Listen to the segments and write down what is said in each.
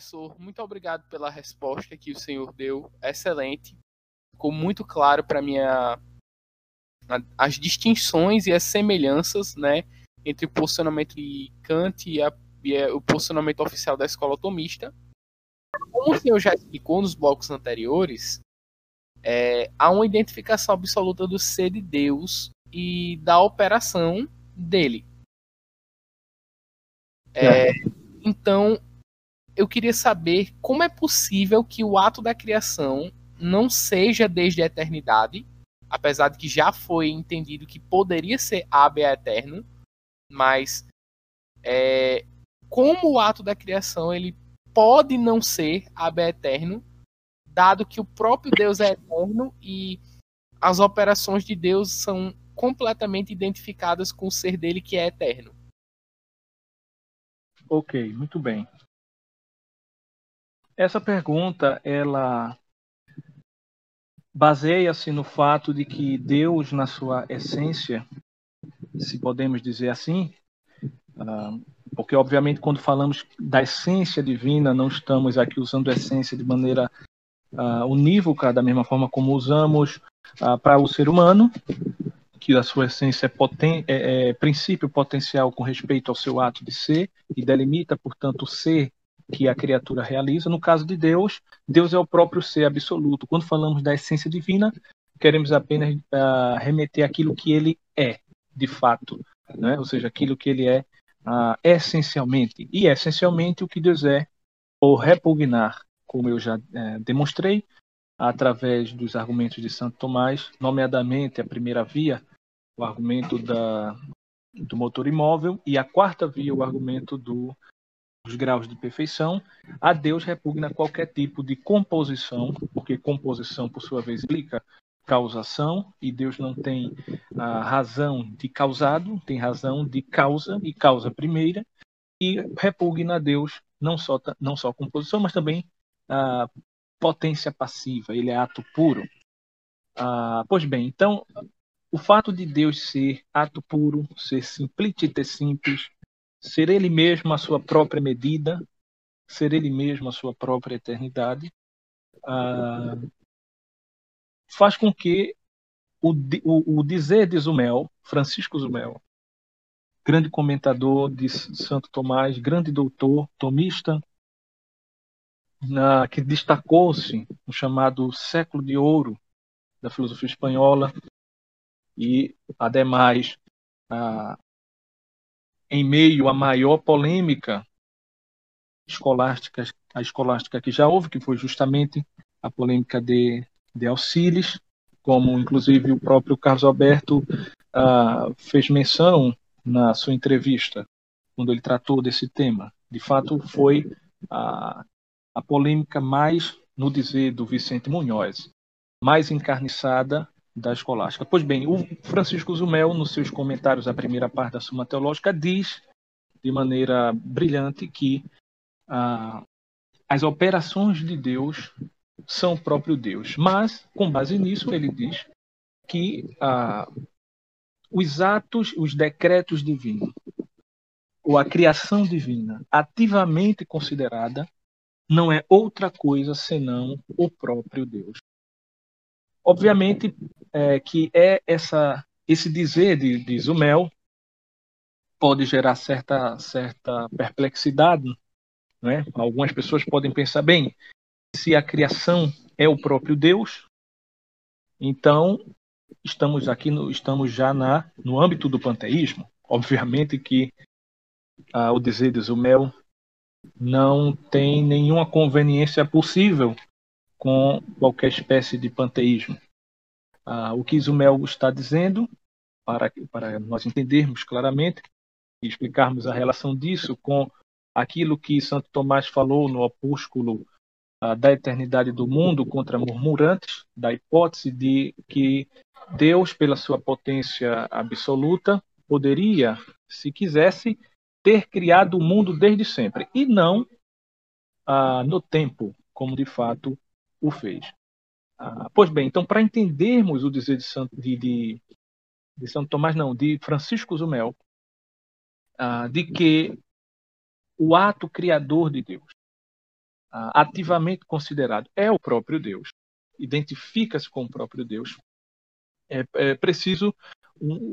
Professor, muito obrigado pela resposta que o senhor deu, excelente. Ficou muito claro para minha as distinções e as semelhanças, né, entre o posicionamento de Kant e, a, e a, o posicionamento oficial da escola atomista. Como o senhor já explicou nos blocos anteriores, é, há uma identificação absoluta do ser de Deus e da operação dele. É, então, eu queria saber como é possível que o ato da criação não seja desde a eternidade, apesar de que já foi entendido que poderia ser ab eterno, mas é, como o ato da criação ele pode não ser ab eterno, dado que o próprio Deus é eterno e as operações de Deus são completamente identificadas com o ser dele que é eterno. Ok, muito bem. Essa pergunta ela baseia-se no fato de que Deus, na sua essência, se podemos dizer assim, ah, porque obviamente quando falamos da essência divina, não estamos aqui usando essência de maneira uh, unívoca, da mesma forma como usamos uh, para o ser humano, que a sua essência é, poten é, é princípio potencial com respeito ao seu ato de ser e delimita, portanto, o ser que a criatura realiza. No caso de Deus, Deus é o próprio ser absoluto. Quando falamos da essência divina, queremos apenas uh, remeter aquilo que ele é, de fato, né? ou seja, aquilo que ele é uh, essencialmente. E essencialmente o que Deus é, ou repugnar, como eu já uh, demonstrei, através dos argumentos de Santo Tomás, nomeadamente a primeira via, o argumento da, do motor imóvel, e a quarta via, o argumento do os graus de perfeição, a Deus repugna qualquer tipo de composição, porque composição, por sua vez, implica causação, e Deus não tem a razão de causado, tem razão de causa, e causa primeira, e repugna a Deus não só, não só composição, mas também a potência passiva, ele é ato puro. Ah, pois bem, então, o fato de Deus ser ato puro, ser simpliciter simples, ser ele mesmo a sua própria medida, ser ele mesmo a sua própria eternidade, ah, faz com que o, o, o, dizer de Zumel, Francisco Zumel, grande comentador de Santo Tomás, grande doutor, tomista, na, que destacou-se no chamado século de ouro da filosofia espanhola e, ademais, ah, em meio à maior polêmica escolástica, a escolástica que já houve, que foi justamente a polêmica de, de Alcides, como inclusive o próprio Carlos Alberto uh, fez menção na sua entrevista, quando ele tratou desse tema. De fato, foi a, a polêmica mais, no dizer do Vicente Munhoz, mais encarniçada da escolástica. Pois bem, o Francisco Zumel, nos seus comentários à primeira parte da Suma Teológica, diz de maneira brilhante que ah, as operações de Deus são próprio Deus. Mas, com base nisso, ele diz que ah, os atos, os decretos divinos, ou a criação divina, ativamente considerada, não é outra coisa senão o próprio Deus. Obviamente é, que é essa, esse dizer de, de Zumel pode gerar certa, certa perplexidade. Né? Algumas pessoas podem pensar, bem, se a criação é o próprio Deus, então estamos aqui no, estamos já na, no âmbito do panteísmo. Obviamente que ah, o dizer de Zumel não tem nenhuma conveniência possível com qualquer espécie de panteísmo. Ah, o que Isumel está dizendo, para, para nós entendermos claramente e explicarmos a relação disso com aquilo que Santo Tomás falou no opúsculo ah, da eternidade do mundo contra murmurantes, da hipótese de que Deus, pela sua potência absoluta, poderia, se quisesse, ter criado o mundo desde sempre, e não ah, no tempo, como de fato o fez. Ah, pois bem, então, para entendermos o dizer de, Santo, de, de, de Santo Tomás, não, de Francisco Zumel, ah, de que o ato criador de Deus, ativamente considerado é o próprio Deus, identifica-se com o próprio Deus, é, é preciso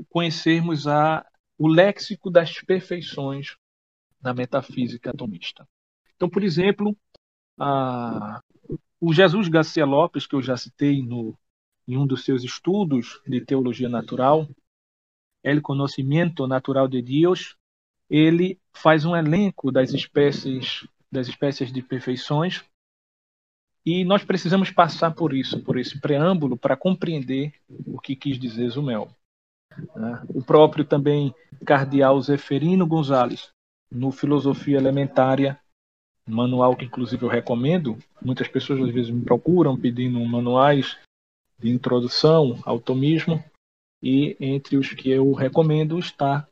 conhecermos a, o léxico das perfeições na metafísica atomista. Então, por exemplo, a, o Jesus Garcia Lopes, que eu já citei no, em um dos seus estudos de teologia natural, El Conocimiento Natural de Deus, ele faz um elenco das espécies das espécies de perfeições e nós precisamos passar por isso, por esse preâmbulo, para compreender o que quis dizer Zumel. Né? O próprio também cardeal Zeferino Gonzalez, no Filosofia Elementária, manual que inclusive eu recomendo, muitas pessoas às vezes me procuram pedindo manuais de introdução ao tomismo, e entre os que eu recomendo está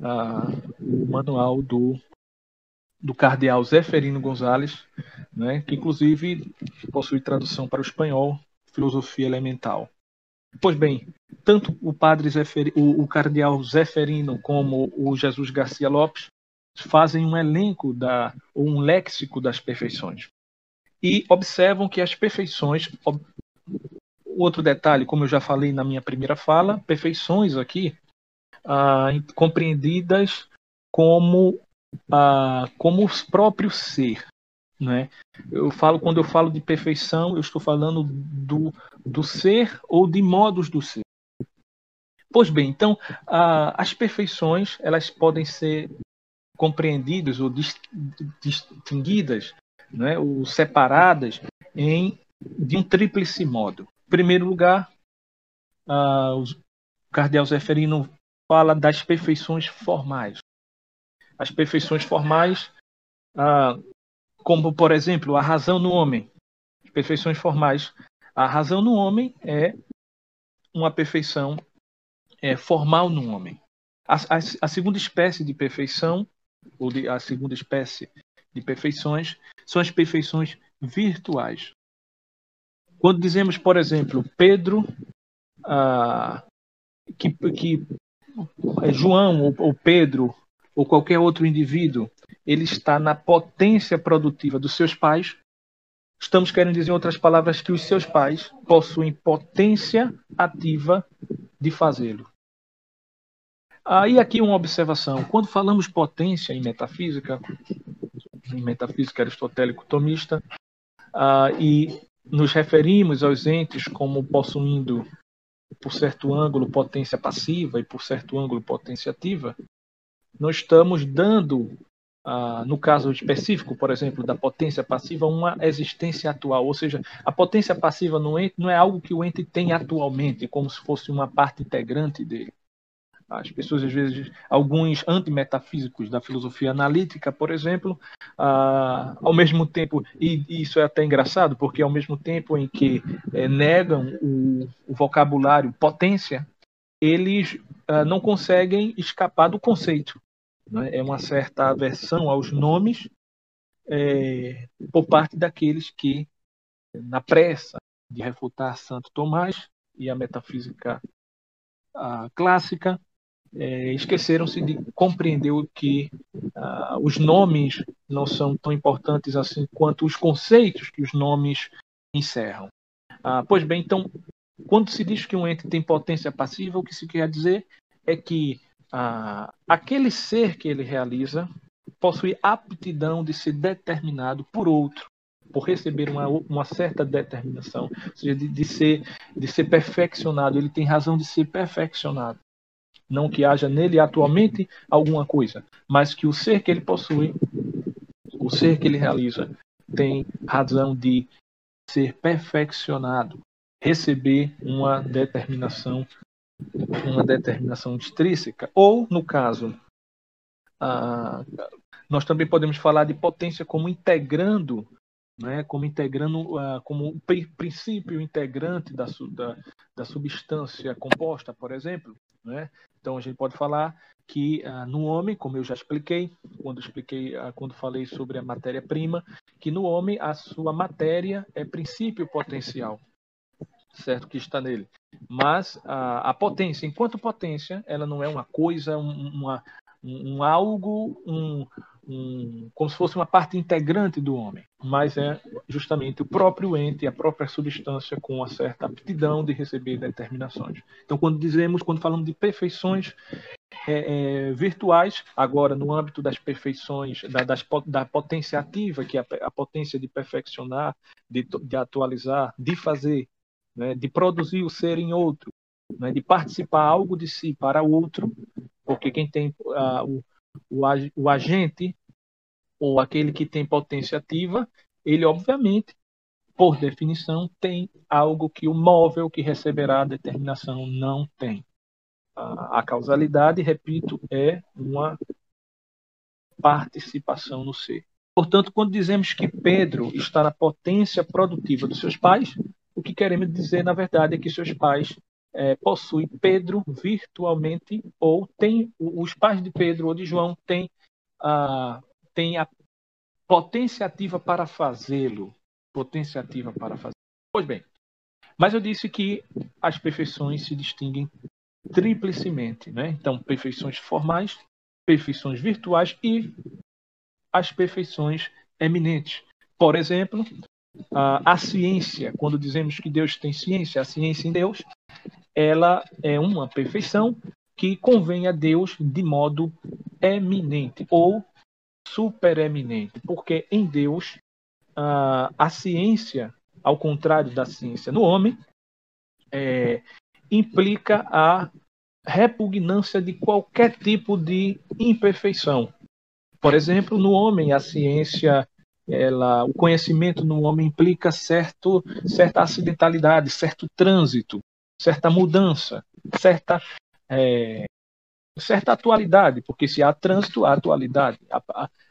ah, o manual do do cardeal Zeferino Gonzalez, né, que inclusive possui tradução para o espanhol, Filosofia Elemental. Pois bem, tanto o padre Zefer, o, o cardeal Zeferino como o Jesus Garcia Lopes fazem um elenco da ou um léxico das perfeições e observam que as perfeições outro detalhe, como eu já falei na minha primeira fala, perfeições aqui ah, compreendidas como ah, como o próprio ser. Né? Eu falo quando eu falo de perfeição, eu estou falando do, do ser ou de modos do ser. Pois bem, então ah, as perfeições elas podem ser compreendidas ou distinguidas, né, ou separadas em de um tríplice modo. Em primeiro lugar, ah, o cardeal Zeferino fala das perfeições formais as perfeições formais, ah, como, por exemplo, a razão no homem. As perfeições formais. A razão no homem é uma perfeição é, formal no homem. A, a, a, segunda espécie de perfeição, ou de, a segunda espécie de perfeições, são as perfeições virtuais. Quando dizemos, por exemplo, Pedro, ah, que, que é João ou, ou Pedro ou qualquer outro indivíduo, ele está na potência produtiva dos seus pais, estamos querendo dizer em outras palavras que os seus pais possuem potência ativa de fazê-lo. Aí aqui uma observação. Quando falamos potência em metafísica, em metafísica aristotélico-tomista, uh, e nos referimos aos entes como possuindo, por certo ângulo, potência passiva e por certo ângulo, potência ativa, nós estamos dando, ah, no caso específico, por exemplo, da potência passiva, uma existência atual. Ou seja, a potência passiva no ente não é algo que o ente tem atualmente, como se fosse uma parte integrante dele. As pessoas, às vezes, alguns antimetafísicos da filosofia analítica, por exemplo, ah, ao mesmo tempo, e isso é até engraçado, porque ao mesmo tempo em que é, negam o, o vocabulário potência, eles uh, não conseguem escapar do conceito. Né? É uma certa aversão aos nomes é, por parte daqueles que, na pressa de refutar Santo Tomás e a metafísica uh, clássica, é, esqueceram-se de compreender que uh, os nomes não são tão importantes assim quanto os conceitos que os nomes encerram. Ah, pois bem, então quando se diz que um ente tem potência passiva, o que se quer dizer é que ah, aquele ser que ele realiza possui aptidão de ser determinado por outro, por receber uma, uma certa determinação, ou seja, de, de, ser, de ser perfeccionado. Ele tem razão de ser perfeccionado. Não que haja nele atualmente alguma coisa, mas que o ser que ele possui, o ser que ele realiza, tem razão de ser perfeccionado, receber uma determinação uma determinação extrínseca ou no caso ah, nós também podemos falar de potência como integrando né, como integrando ah, como princípio integrante da, da, da, substância composta por exemplo né? Então a gente pode falar que ah, no homem como eu já expliquei quando expliquei ah, quando falei sobre a matéria prima que no homem a sua matéria é princípio potencial certo que está nele. Mas a, a potência, enquanto potência, ela não é uma coisa, um, uma, um algo, um, um, como se fosse uma parte integrante do homem, mas é justamente o próprio ente, a própria substância com uma certa aptidão de receber determinações. Então, quando dizemos, quando falamos de perfeições é, é, virtuais, agora no âmbito das perfeições, da, das, da potência ativa, que é a, a potência de perfeccionar, de, de atualizar, de fazer, né, de produzir o ser em outro, né, de participar algo de si para outro, porque quem tem o, o, o agente ou aquele que tem potência ativa, ele obviamente, por definição, tem algo que o móvel que receberá a determinação não tem. A, causalidade, repito, é uma participação no ser. Portanto, quando dizemos que Pedro está na potência produtiva dos seus pais, o que queremos dizer, na verdade, é que seus pais é, possui Pedro virtualmente, ou tem os pais de Pedro ou de João têm a, a potência ativa para fazê-lo. Potência ativa para fazê-lo. Pois bem, mas eu disse que as perfeições se distinguem triplicemente. Né? Então, perfeições formais, perfeições virtuais e as perfeições eminentes. Por exemplo, a, a ciência, quando dizemos que Deus tem ciência, a ciência em Deus, ela é uma perfeição que convém a Deus de modo eminente ou supereminente, porque em Deus a, a ciência, ao contrário da ciência no homem, é, implica a repugnância de qualquer tipo de imperfeição. Por exemplo, no homem, a ciência, ela, o conhecimento no homem implica certo, certa acidentalidade, certo trânsito certa mudança, certa, é, certa atualidade, porque se há trânsito, há atualidade.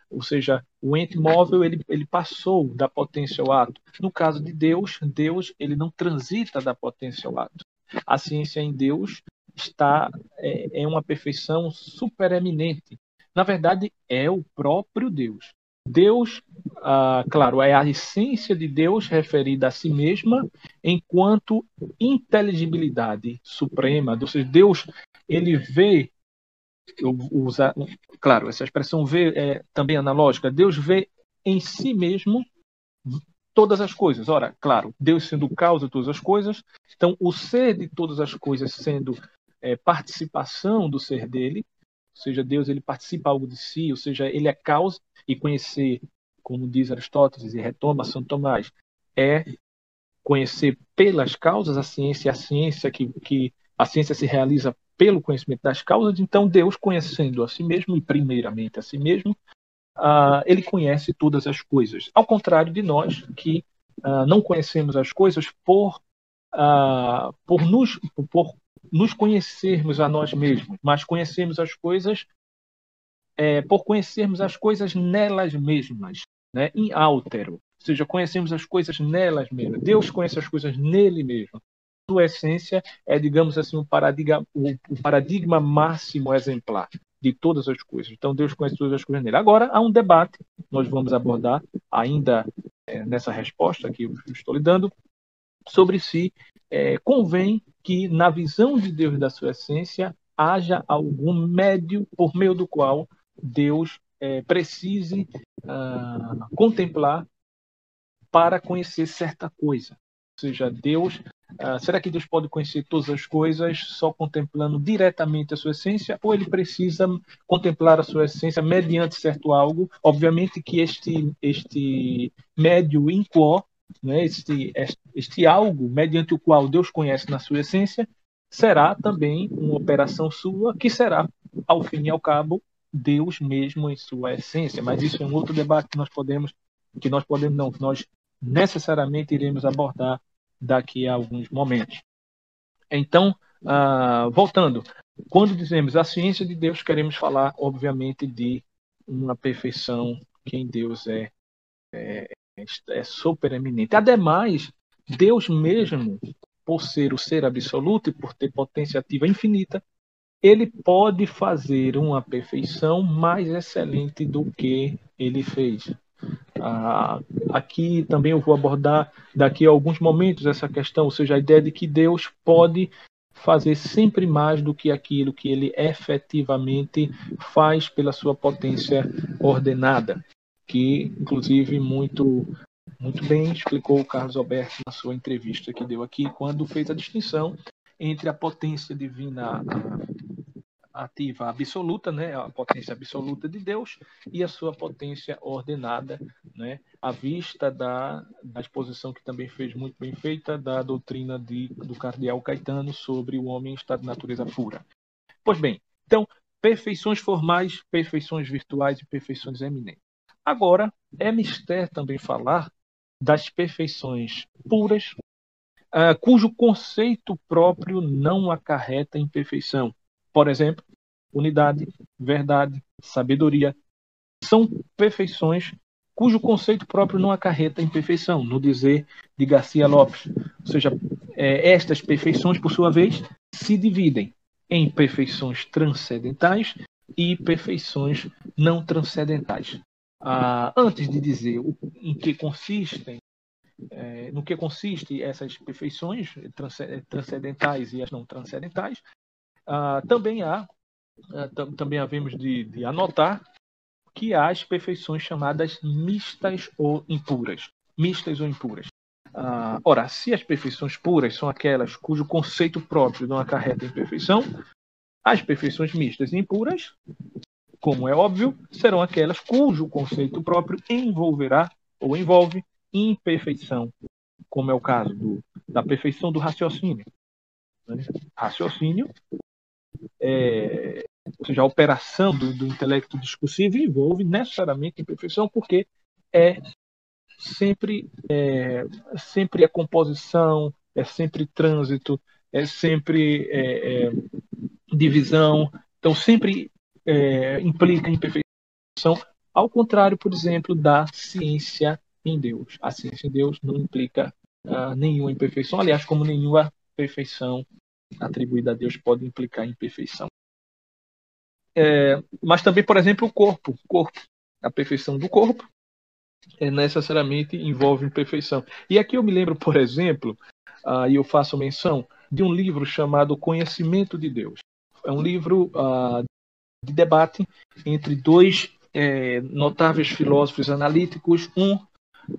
Ou seja, o ente móvel ele, ele passou da potência ao ato. No caso de Deus, Deus ele não transita da potência ao ato. A ciência em Deus está é, é uma perfeição supereminente. Na verdade, é o próprio Deus. Deus, ah, claro, é a essência de Deus referida a si mesma enquanto inteligibilidade suprema. Ou seja, Deus, ele vê, usa, claro, essa expressão vê é também analógica. Deus vê em si mesmo todas as coisas. Ora, claro, Deus sendo causa de todas as coisas, então o ser de todas as coisas sendo é, participação do ser dele, ou seja, Deus ele participa algo de si, ou seja, ele é causa e conhecer, como diz Aristóteles e retoma São Tomás, é conhecer pelas causas a ciência, a ciência que, que a ciência se realiza pelo conhecimento das causas. Então Deus conhecendo a si mesmo e primeiramente a si mesmo, uh, ele conhece todas as coisas. Ao contrário de nós que uh, não conhecemos as coisas por uh, por nos por nos conhecermos a nós mesmos, mas conhecemos as coisas é, por conhecermos as coisas nelas mesmas, né? em altero. Ou seja, conhecemos as coisas nelas mesmas. Deus conhece as coisas nele mesmo. Sua essência é, digamos assim, um paradigma, o, paradigma máximo exemplar de todas as coisas. Então, Deus conhece todas as coisas nele. Agora, há um debate, nós vamos abordar ainda é, nessa resposta que eu estou lhe dando, sobre se é, convém que, na visão de Deus da sua essência, haja algum médio por meio do qual Deus é, precise uh, contemplar para conhecer certa coisa. Ou seja, Deus, uh, será que Deus pode conhecer todas as coisas só contemplando diretamente a sua essência, ou ele precisa contemplar a sua essência mediante certo algo? Obviamente que este este médio in quo né, este, este algo mediante o qual Deus conhece na sua essência, será também uma operação sua, que será, ao fim e ao cabo, Deus mesmo em sua essência. Mas isso é um outro debate que nós podemos, que nós podemos não, que nós necessariamente iremos abordar daqui a alguns momentos. Então, uh, voltando, quando dizemos a ciência de Deus, queremos falar, obviamente, de uma perfeição que em Deus é, é, é super eminente. Ademais, Deus mesmo, por ser o ser absoluto e por ter potência ativa infinita, ele pode fazer uma perfeição mais excelente do que ele fez. Ah, aqui também eu vou abordar daqui a alguns momentos essa questão, ou seja, a ideia de que Deus pode fazer sempre mais do que aquilo que ele efetivamente faz pela sua potência ordenada, que inclusive muito muito bem explicou o Carlos Alberto na sua entrevista que deu aqui, quando fez a distinção entre a potência divina ativa absoluta, né, a potência absoluta de Deus, e a sua potência ordenada, né, à vista da, da exposição que também fez muito bem feita da doutrina de, do cardeal Caetano sobre o homem em estado de natureza pura. Pois bem, então, perfeições formais, perfeições virtuais e perfeições eminentes. Agora, é mistério também falar das perfeições puras, uh, cujo conceito próprio não acarreta imperfeição. Por exemplo, unidade, verdade, sabedoria são perfeições cujo conceito próprio não acarreta imperfeição, no dizer de Garcia Lopes. Ou seja, é, estas perfeições, por sua vez, se dividem em perfeições transcendentais e perfeições não transcendentais ah, antes de dizer o, em que consistem, é, no que consiste essas perfeições transcendentais e as não transcendentais, ah, também há, ah, também havemos de, de anotar que há as perfeições chamadas mistas ou impuras, mistas ou impuras. Ah, ora, se as perfeições puras são aquelas cujo conceito próprio não acarreta imperfeição, as perfeições mistas e impuras como é óbvio, serão aquelas cujo conceito próprio envolverá ou envolve imperfeição, como é o caso do, da perfeição do raciocínio. Né? Raciocínio, é, ou seja, a operação do, do intelecto discursivo envolve necessariamente imperfeição, porque é sempre é, sempre a composição, é sempre trânsito, é sempre é, é, divisão. Então, sempre é, implica imperfeição, ao contrário, por exemplo, da ciência em Deus. A ciência em Deus não implica uh, nenhuma imperfeição, aliás, como nenhuma perfeição atribuída a Deus pode implicar imperfeição. É, mas também, por exemplo, o corpo. O corpo, a perfeição do corpo é, necessariamente envolve imperfeição. E aqui eu me lembro, por exemplo, uh, e eu faço menção de um livro chamado Conhecimento de Deus. É um livro uh, de debate entre dois é, notáveis filósofos analíticos, um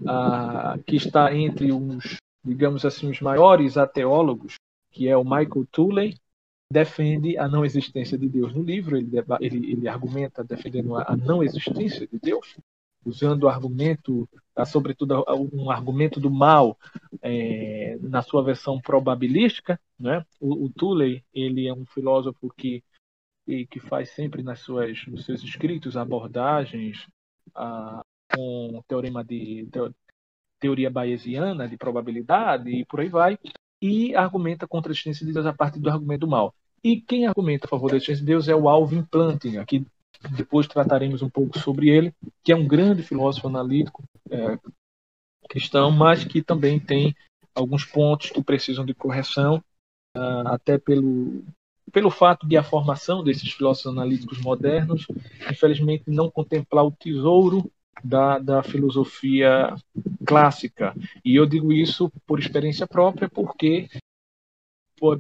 ah, que está entre os, digamos assim, os maiores ateólogos, que é o Michael Tooley, defende a não existência de Deus no livro, ele, ele, ele argumenta defendendo a, não existência de Deus, usando o argumento, sobretudo um argumento do mal é, na sua versão probabilística. Né? O, o ele é um filósofo que que faz sempre nas suas, nos seus escritos abordagens a, com teorema de teoria bayesiana de probabilidade e por aí vai, e argumenta contra a existência de Deus a partir do argumento do mal. E quem argumenta a favor da existência de Deus é o Alvin Plantinga, que depois trataremos um pouco sobre ele, que é um grande filósofo analítico é, cristão, mas que também tem alguns pontos que precisam de correção, uh, até pelo, pelo fato de a formação desses filósofos analíticos modernos, infelizmente, não contemplar o tesouro da, da filosofia clássica. E eu digo isso por experiência própria, porque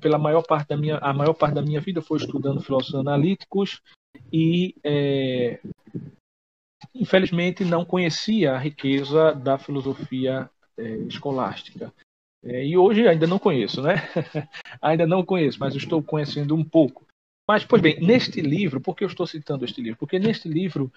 pela maior parte da minha a maior parte da minha vida foi estudando filósofos analíticos e é, infelizmente não conhecia a riqueza da filosofia é, escolástica é, e hoje ainda não conheço, né? ainda não conheço, mas estou conhecendo um pouco. Mas, pois bem, neste livro, por que eu estou citando este livro? Porque neste livro,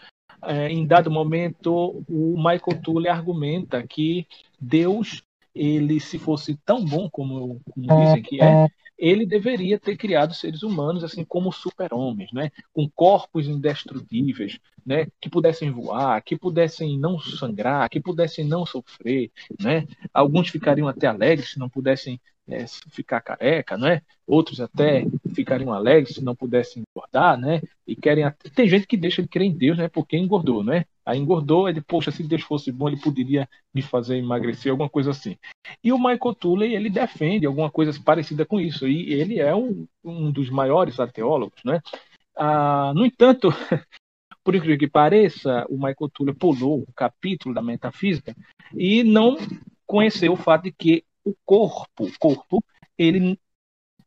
é, em dado momento, o Michael Toole argumenta que Deus, ele se fosse tão bom como, como dizem que é, ele deveria ter criado seres humanos assim como super-homens, né? com corpos indestrutíveis, né? que pudessem voar, que pudessem não sangrar, que pudessem não sofrer. Né? Alguns ficariam até alegres se não pudessem é, ficar careca, né? Outros até ficariam alegres se não pudessem engordar, né? E querem até... tem gente que deixa de crer em Deus, né? Porque engordou, né? Aí engordou, ele, poxa, se Deus fosse bom, ele poderia me fazer emagrecer, alguma coisa assim. E o Michael Tooley, ele defende alguma coisa parecida com isso, e ele é um, um dos maiores ateólogos, né? Ah, no entanto, por incrível que pareça, o Michael Tooley pulou o capítulo da metafísica e não conheceu o fato de que o corpo, corpo, ele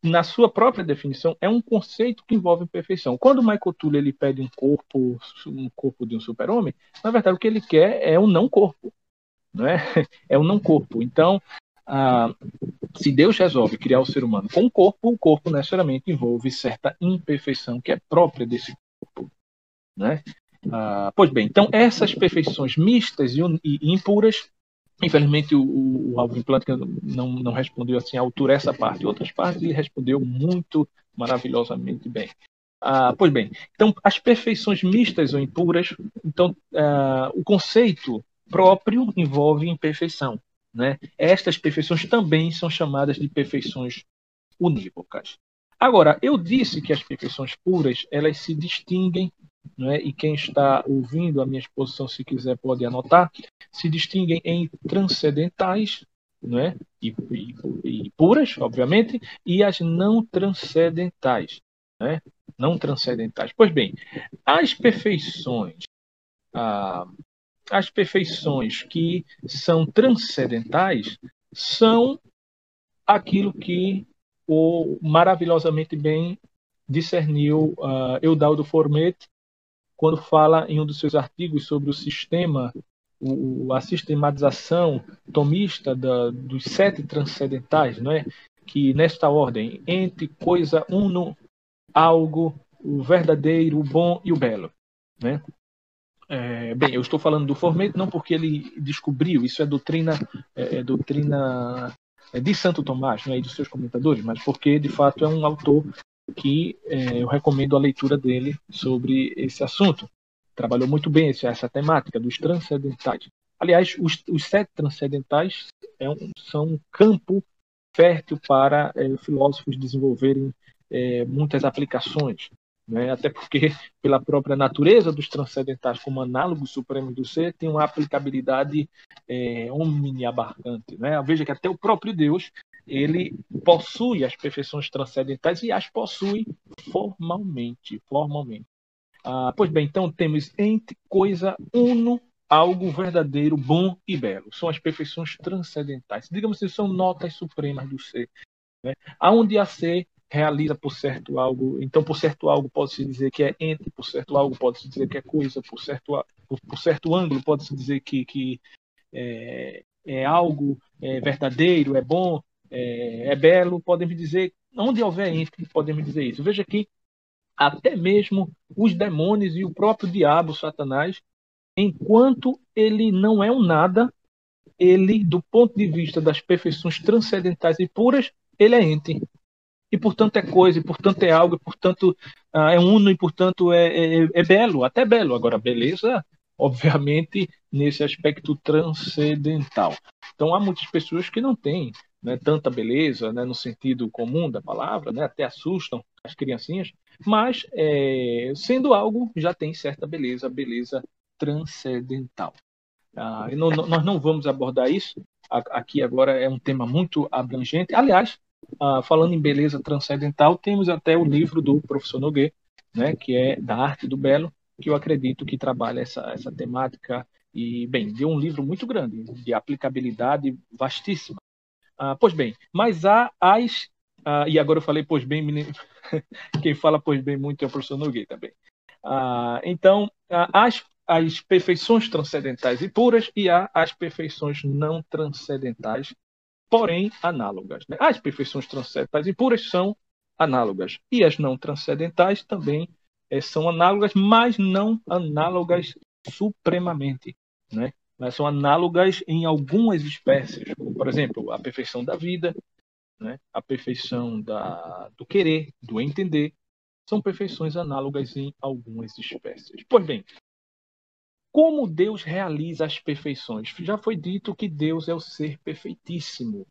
na sua própria definição, é um conceito que envolve perfeição. Quando o Michael Toole ele pede um corpo, um corpo de um super-homem, na verdade o que ele quer é um não corpo, não é? É um não corpo. Então, ah, se Deus resolve criar o ser humano com um corpo, o corpo necessariamente envolve certa imperfeição que é própria desse corpo, né? Ah, pois bem, então essas perfeições mistas e impuras Infelizmente, o, o Alvin Plantinga não, não respondeu assim à altura essa parte. Outras partes ele respondeu muito maravilhosamente bem. Ah, pois bem, então as perfeições mistas ou impuras, então ah, o conceito próprio envolve imperfeição. Né? Estas perfeições também são chamadas de perfeições unívocas. Agora, eu disse que as perfeições puras elas se distinguem né, e quem está ouvindo a minha exposição, se quiser, pode anotar, se distinguem em transcendentais né, e, e, e puras, obviamente, e as não transcendentais. Né, não transcendentais. Pois bem, as perfeições, ah, as perfeições que são transcendentais são aquilo que o maravilhosamente bem discerniu uh, Eudaldo Formet quando fala em um dos seus artigos sobre o sistema, o, a sistematização tomista da, dos sete transcendentais, não é? que nesta ordem, entre coisa uno, algo, o verdadeiro, o bom e o belo. Né? É, bem, eu estou falando do Formeto não porque ele descobriu, isso é doutrina, é, é doutrina é de Santo Tomás né, e dos seus comentadores, mas porque de fato é um autor que é, eu recomendo a leitura dele sobre esse assunto. Trabalhou muito bem essa temática dos transcendentais. Aliás, os, os sete transcendentais é um, são um campo fértil para é, filósofos desenvolverem é, muitas aplicações. Né? Até porque, pela própria natureza dos transcendentais como análogos supremos do ser, tem uma aplicabilidade é, omniabarcante. Né? Veja que até o próprio Deus ele possui as perfeições transcendentais e as possui formalmente. formalmente. Ah, pois bem, então temos entre coisa uno, algo verdadeiro, bom e belo. São as perfeições transcendentais. Digamos assim, são notas supremas do ser. Né? Aonde a ser realiza por certo algo. Então, por certo algo pode-se dizer que é entre, por certo algo pode-se dizer que é coisa, por certo, por, por certo ângulo pode-se dizer que, que é, é algo é verdadeiro, é bom, é, é belo, podemos dizer, onde houver entre, podemos dizer isso. Veja que até mesmo os demônios e o próprio diabo, Satanás, enquanto ele não é um nada, ele, do ponto de vista das perfeições transcendentais e puras, ele é ente. E, portanto, é coisa, e, portanto, é algo, e, portanto, ah, é uno, e, portanto, é, é, é belo, até belo. Agora, beleza, obviamente, nesse aspecto transcendental. Então, há muitas pessoas que não têm né, tanta beleza, né, no sentido comum da palavra, né, até assustam as criancinhas, mas é, sendo algo já tem certa beleza, beleza transcendental. Ah, não, nós não vamos abordar isso aqui agora é um tema muito abrangente. Aliás, ah, falando em beleza transcendental, temos até o livro do professor Noguet, né, que é da arte do belo, que eu acredito que trabalha essa, essa temática e bem, deu um livro muito grande de aplicabilidade vastíssima ah, pois bem, mas há as. Ah, e agora eu falei, pois bem, menino, quem fala pois bem muito é o professor Nogueira também. Ah, então, as, as perfeições transcendentais e puras e há as perfeições não transcendentais, porém análogas. Né? As perfeições transcendentais e puras são análogas e as não transcendentais também é, são análogas, mas não análogas supremamente. Né? Mas são análogas em algumas espécies, como, por exemplo, a perfeição da vida, né? a perfeição da, do querer, do entender, são perfeições análogas em algumas espécies. Pois bem, como Deus realiza as perfeições? Já foi dito que Deus é o ser perfeitíssimo.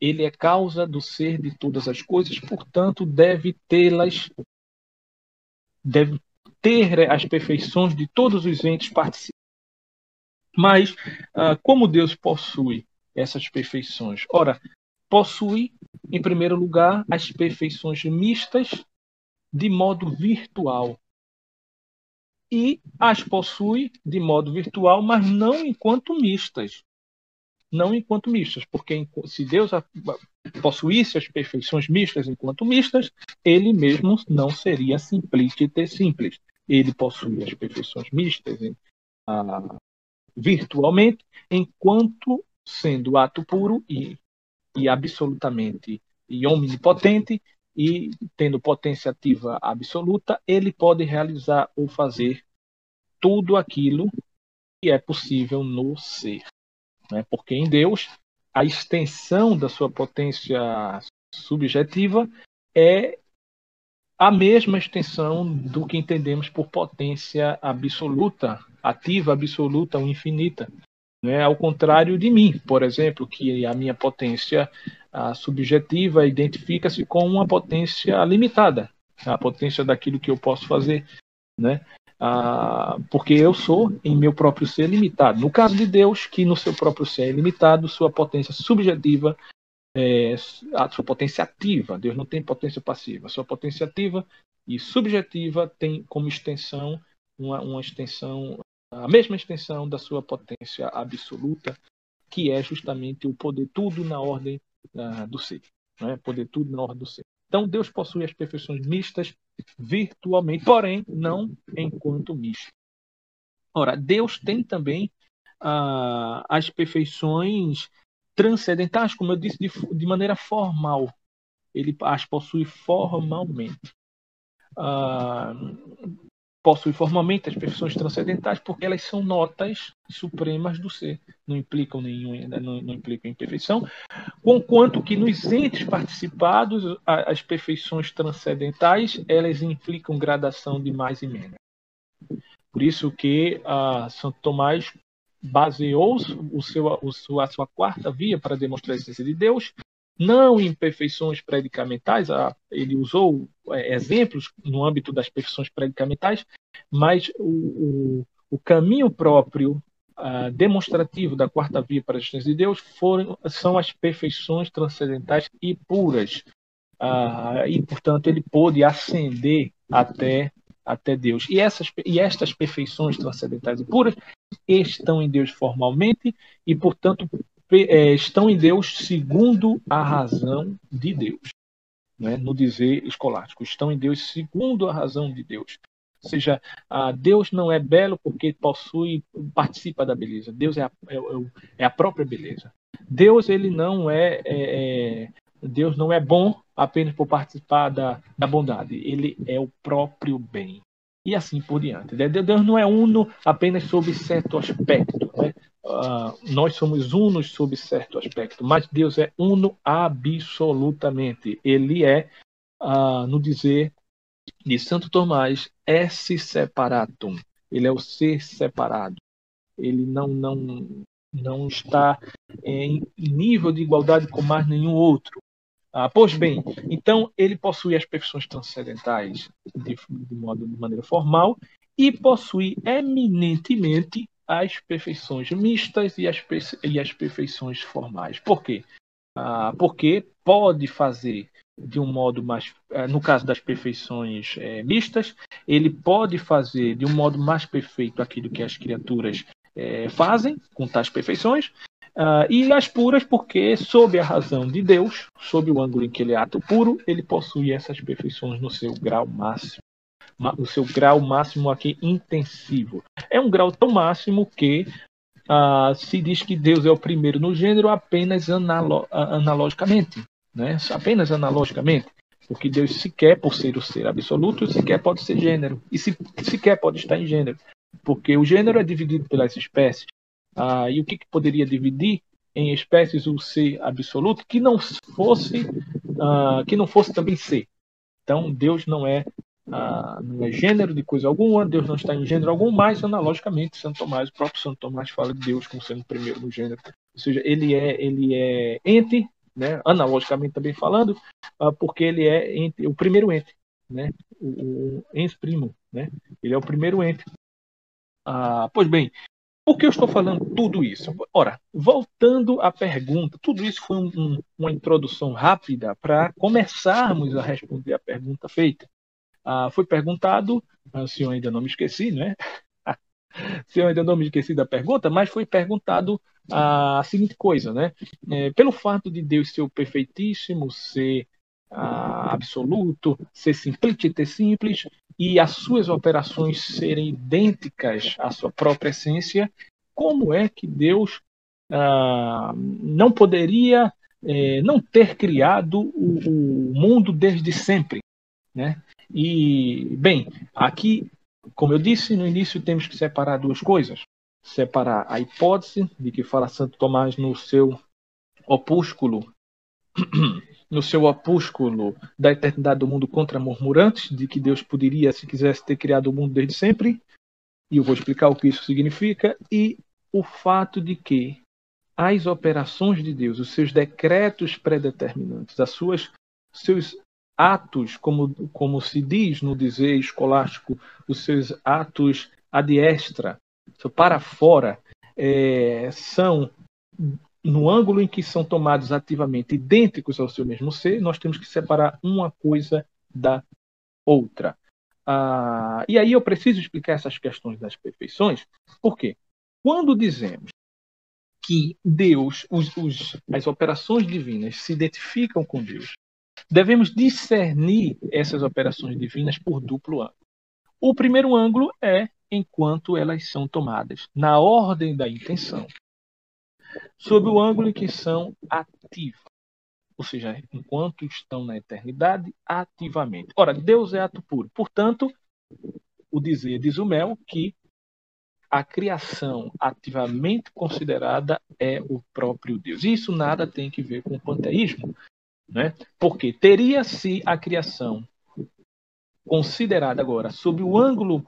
Ele é causa do ser de todas as coisas, portanto, deve tê-las, deve ter as perfeições de todos os entes mas ah, como Deus possui essas perfeições? Ora, possui, em primeiro lugar, as perfeições mistas de modo virtual. E as possui de modo virtual, mas não enquanto mistas. Não enquanto mistas, porque se Deus possuísse as perfeições mistas enquanto mistas, ele mesmo não seria simplícite simples. Ele possui as perfeições mistas ah, virtualmente, enquanto sendo ato puro e, e absolutamente e omnipotente e tendo potência ativa absoluta, ele pode realizar ou fazer tudo aquilo que é possível no ser. Né? Porque em Deus, a extensão da sua potência subjetiva é a mesma extensão do que entendemos por potência absoluta, ativa, absoluta ou infinita. Né? Ao contrário de mim, por exemplo, que a minha potência a subjetiva identifica-se com uma potência limitada, a potência daquilo que eu posso fazer. Né? Ah, porque eu sou, em meu próprio ser, limitado. No caso de Deus, que no seu próprio ser é limitado, sua potência subjetiva, é, a sua potência ativa, Deus não tem potência passiva, sua potência ativa e subjetiva tem como extensão uma, uma extensão, a mesma extensão da sua potência absoluta, que é justamente o poder tudo na ordem uh, do ser, né? poder tudo na ordem do ser. Então, Deus possui as perfeições mistas virtualmente, porém, não enquanto misto. Ora, Deus tem também ah, as perfeições transcendentais, como eu disse, de, de maneira formal. Ele as possui formalmente. Ah, possui formalmente as perfeições transcendentais porque elas são notas supremas do ser, não implicam nenhum, não, não implicam imperfeição, conquanto que nos entes participados as perfeições transcendentais elas implicam gradação de mais e menos. Por isso que a Santo Tomás baseou o seu, o sua, a sua quarta via para demonstrar a existência de Deus não em perfeições predicamentais, ele usou é, exemplos no âmbito das perfeições predicamentais, mas o, o, o caminho próprio uh, demonstrativo da quarta via para a existência de Deus foram, são as perfeições transcendentais e puras. Uh, e, portanto, ele pôde ascender até, até Deus. E, essas, e estas perfeições transcendentais e puras estão em Deus formalmente e, portanto, é, estão em Deus segundo a razão de Deus. Né? No dizer escolástico, estão em Deus segundo a razão de Deus. Ou seja, Deus não é belo porque possui, participa da beleza. Deus é a, é, é, é a própria beleza. Deus ele não é, é, é, Deus não é bom apenas por participar da, da bondade. Ele é o próprio bem e assim por diante. Deus não é uno apenas sob certo aspecto. Né? Uh, nós somos unos sob certo aspecto, mas Deus é uno absolutamente. Ele é, uh, no dizer de Santo Tomás, esse separatum. Ele é o ser separado. Ele não, não, não está em nível de igualdade com mais nenhum outro. Ah, pois bem, então ele possui as perfeições transcendentais de, de, modo, de maneira formal e possui eminentemente as perfeições mistas e as, e as perfeições formais. Por quê? Ah, porque pode fazer de um modo mais, eh, no caso das perfeições é, mistas, ele pode fazer de um modo mais perfeito aquilo que as criaturas é, fazem com tais perfeições, uh, e as puras porque, sob a razão de Deus, sob o ângulo em que ele é ato puro, ele possui essas perfeições no seu grau máximo o seu grau máximo aqui intensivo. É um grau tão máximo que uh, se diz que Deus é o primeiro no gênero apenas analo analogicamente, né? apenas analogicamente, porque Deus sequer, por ser o ser absoluto, sequer pode ser gênero, e se, sequer pode estar em gênero, porque o gênero é dividido pelas espécies, uh, e o que, que poderia dividir em espécies o ser absoluto que não fosse uh, que não fosse também ser. Então Deus não é ah, não é gênero de coisa alguma, Deus não está em gênero algum, mas analogicamente Santo Tomás, o próprio Santo Tomás fala de Deus como sendo o primeiro no gênero. Ou seja, ele é, ele é ente, né, analogicamente também falando, ah, porque ele é ente, o primeiro ente, né, o, o primo, né, ele é o primeiro ente. Ah, pois bem, por que eu estou falando tudo isso? Ora, voltando à pergunta, tudo isso foi um, um, uma introdução rápida para começarmos a responder a pergunta feita. Ah, foi perguntado, ah, se eu ainda não me esqueci, né? se eu ainda não me esqueci da pergunta, mas foi perguntado a seguinte coisa, né? É, pelo fato de Deus ser o perfeitíssimo, ser ah, absoluto, ser simplícito, simples, e as suas operações serem idênticas à sua própria essência, como é que Deus ah, não poderia é, não ter criado o, o, mundo desde sempre, né? E bem, aqui, como eu disse no início, temos que separar duas coisas: separar a hipótese de que fala Santo Tomás no seu opúsculo no seu opúsculo da eternidade do mundo contra murmurantes, de que Deus poderia, se quisesse, ter criado o mundo desde sempre, e eu vou explicar o que isso significa, e o fato de que as operações de Deus, os seus decretos predeterminantes, as suas seus atos, como, como se diz no dizer escolástico, os seus atos ad extra, para fora, é, são no ângulo em que são tomados ativamente idênticos ao seu mesmo ser, nós temos que separar uma coisa da outra. Ah, e aí eu preciso explicar essas questões das perfeições, porque quando dizemos que Deus, os, os, as operações divinas se identificam com Deus, devemos discernir essas operações divinas por duplo ângulo. O primeiro ângulo é enquanto elas são tomadas na ordem da intenção, sob o ângulo em que são ativas, ou seja, enquanto estão na eternidade ativamente. Ora, Deus é ato puro. Portanto, o dizer diz o Mel que a criação ativamente considerada é o próprio Deus. Isso nada tem que ver com o panteísmo, né? porque teria-se a criação considerada agora sob o ângulo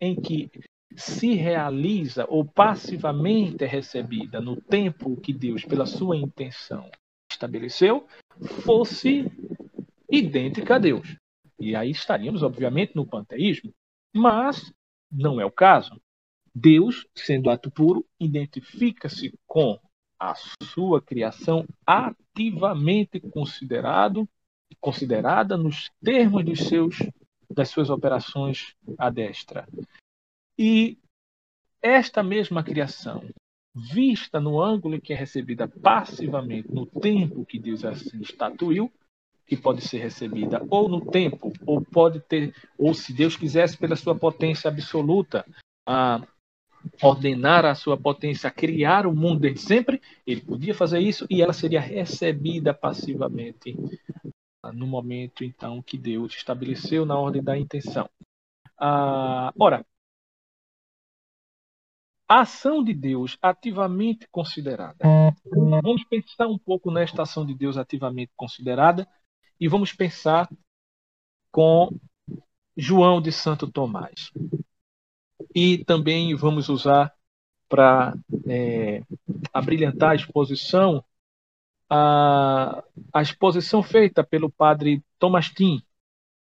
em que se realiza ou passivamente é recebida no tempo que Deus, pela sua intenção, estabeleceu, fosse idêntica a Deus. E aí estaríamos, obviamente, no panteísmo. Mas não é o caso. Deus, sendo ato puro, identifica-se com a sua criação ativamente considerado, considerada nos termos dos seus, das suas operações à destra. E esta mesma criação, vista no ângulo em que é recebida passivamente no tempo que Deus assim estatuiu, que pode ser recebida ou no tempo, ou pode ter, ou se Deus quisesse, pela sua potência absoluta, a ordenar a sua potência criar o mundo desde sempre, ele podia fazer isso e ela seria recebida passivamente no momento então que Deus estabeleceu na ordem da intenção. Ah, ora, a ação de Deus ativamente considerada. Vamos pensar um pouco nesta ação de Deus ativamente considerada e vamos pensar com João de Santo Tomás e também vamos usar para é, abrilhantar a exposição a, a exposição feita pelo padre Tomastin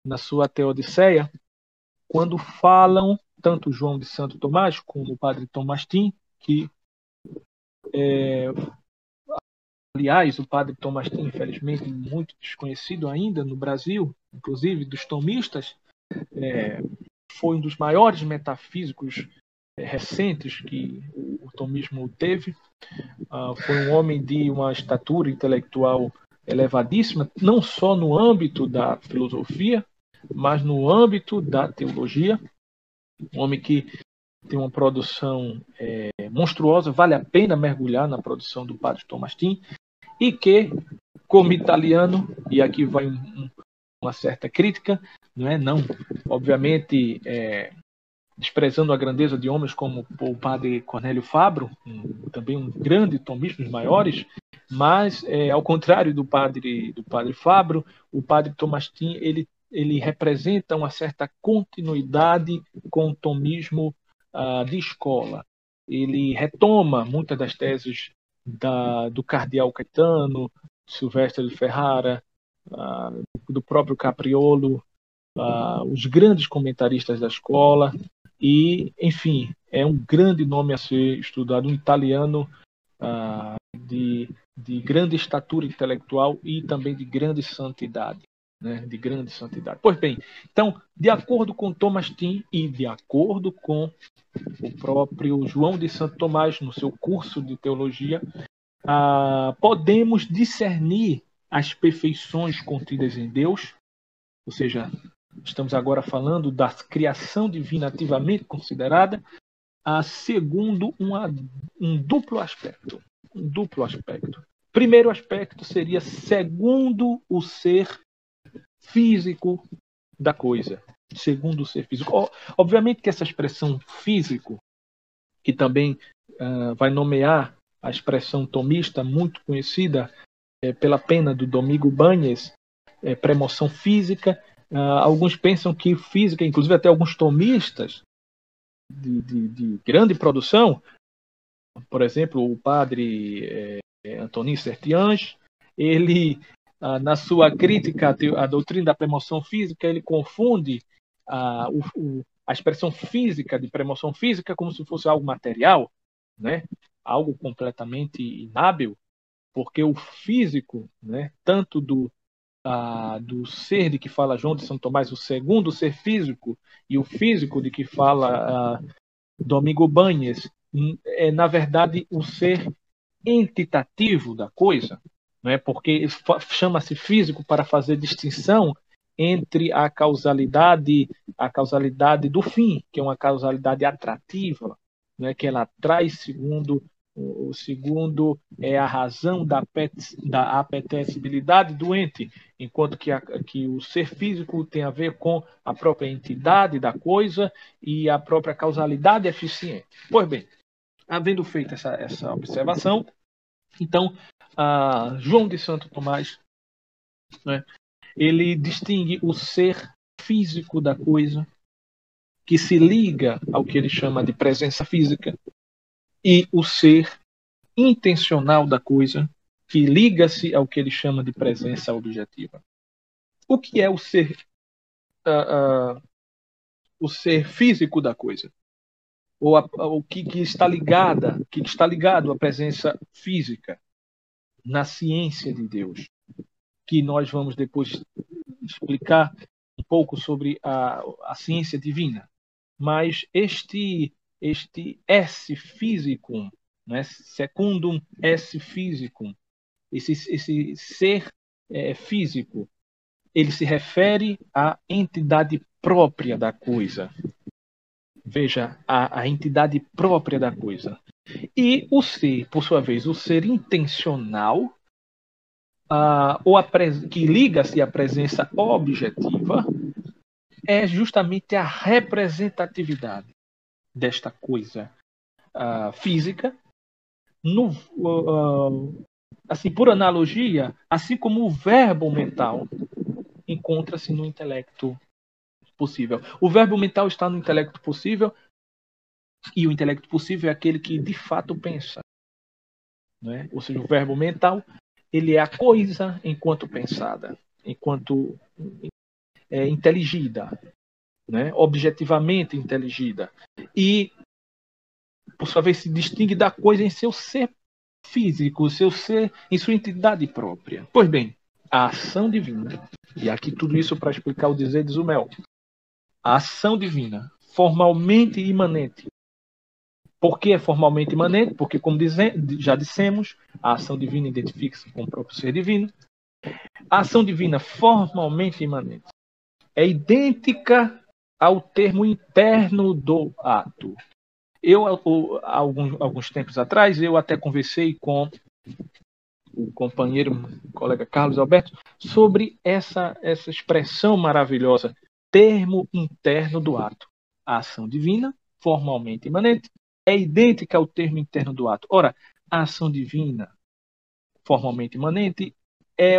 na sua Teodiceia, quando falam tanto João de Santo Tomás como o padre Tomastin, que é, aliás o padre Tomastin, infelizmente muito desconhecido ainda no Brasil, inclusive dos tomistas, é, foi um dos maiores metafísicos é, recentes que o, tomismo teve. Uh, foi um homem de uma estatura intelectual elevadíssima, não só no âmbito da filosofia, mas no âmbito da teologia. Um homem que tem uma produção é, monstruosa, vale a pena mergulhar na produção do padre Tomastin, e que, como italiano, e aqui vai um, uma certa crítica, não é? Não, obviamente, é, desprezando a grandeza de homens como o padre Cornélio Fabro, um, também um grande tomista, dos maiores, mas é, ao contrário do padre do padre Fabro, o padre Tomastin ele ele representa uma certa continuidade com o tomismo uh, de escola. Ele retoma muitas das teses da, do cardeal Caetano, Silvestre de Ferrara, uh, do próprio Capriolo, uh, os grandes comentaristas da escola e, enfim, é um grande nome a ser estudado, um italiano de, de grande estatura intelectual e também de grande santidade. Né, de grande santidade. Pois bem, então, de acordo com Thomas Tim e de acordo com o próprio João de Santo Tomás, no seu curso de teologia, ah, podemos discernir as perfeições contidas em Deus, ou seja, estamos agora falando da criação divina ativamente considerada, ah, segundo um duplo aspecto. Um duplo aspecto. Primeiro aspecto seria segundo o ser físico da coisa, segundo o ser físico. Obviamente que essa expressão físico, que também uh, vai nomear a expressão tomista muito conhecida é, pela pena do Domingo Banhes, é, premoção física. Uh, alguns pensam que física, inclusive até alguns tomistas de, de, de grande produção, por exemplo, o padre é, Antonin Sertiange, ele na sua crítica à doutrina da premoção física, ele confunde a, o, a expressão física de premoção física como se fosse algo material, né? algo completamente inábil, porque o físico, né, tanto do, ah, do ser de que fala João de São Tomás, o segundo ser físico, e o físico de que fala ah, Domingo Banhes, é, na verdade, o ser entitativo da coisa, né? porque chama-se físico para fazer distinção entre a causalidade, a causalidade do fim, que é uma causalidade atrativa, né? que ela traz segundo o segundo é a razão da, da apetecibilidade do ente, enquanto que, a, que o ser físico tem a ver com a própria entidade da coisa e a própria causalidade eficiente. Pois bem, havendo feito essa, essa observação, então a João de Santo Tomás, né, ele distingue o ser físico da coisa, que se liga ao que ele chama de presença física, e o ser intencional da coisa, que liga-se ao que ele chama de presença objetiva. O que é o ser, uh, uh, o ser físico da coisa? Ou o que, que está ligada, que está ligado à presença física? Na ciência de Deus, que nós vamos depois explicar um pouco sobre a, a ciência divina. Mas este este S físico, né, secundum S físico, esse, esse ser é, físico, ele se refere à entidade própria da coisa. Veja, a, a entidade própria da coisa. E o ser, por sua vez, o ser intencional, uh, ou que liga-se à presença objetiva, é justamente a representatividade desta coisa uh, física, no, uh, assim por analogia, assim como o verbo mental encontra-se no intelecto possível. O verbo mental está no intelecto possível e o intelecto possível é aquele que de fato pensa. Né? Ou seja, o verbo mental ele é a coisa enquanto pensada, enquanto é, inteligida, né? objetivamente inteligida. E, por sua vez, se distingue da coisa em seu ser físico, seu ser em sua entidade própria. Pois bem, a ação divina, e aqui tudo isso para explicar o dizer de Zumel, a ação divina, formalmente imanente, por que é formalmente imanente? Porque, como já dissemos, a ação divina identifica-se com o próprio ser divino. A ação divina formalmente imanente é idêntica ao termo interno do ato. Eu, alguns, alguns tempos atrás, eu até conversei com o companheiro, o colega Carlos Alberto, sobre essa, essa expressão maravilhosa, termo interno do ato. A ação divina, formalmente imanente, é idêntica ao termo interno do ato. Ora, a ação divina, formalmente imanente, é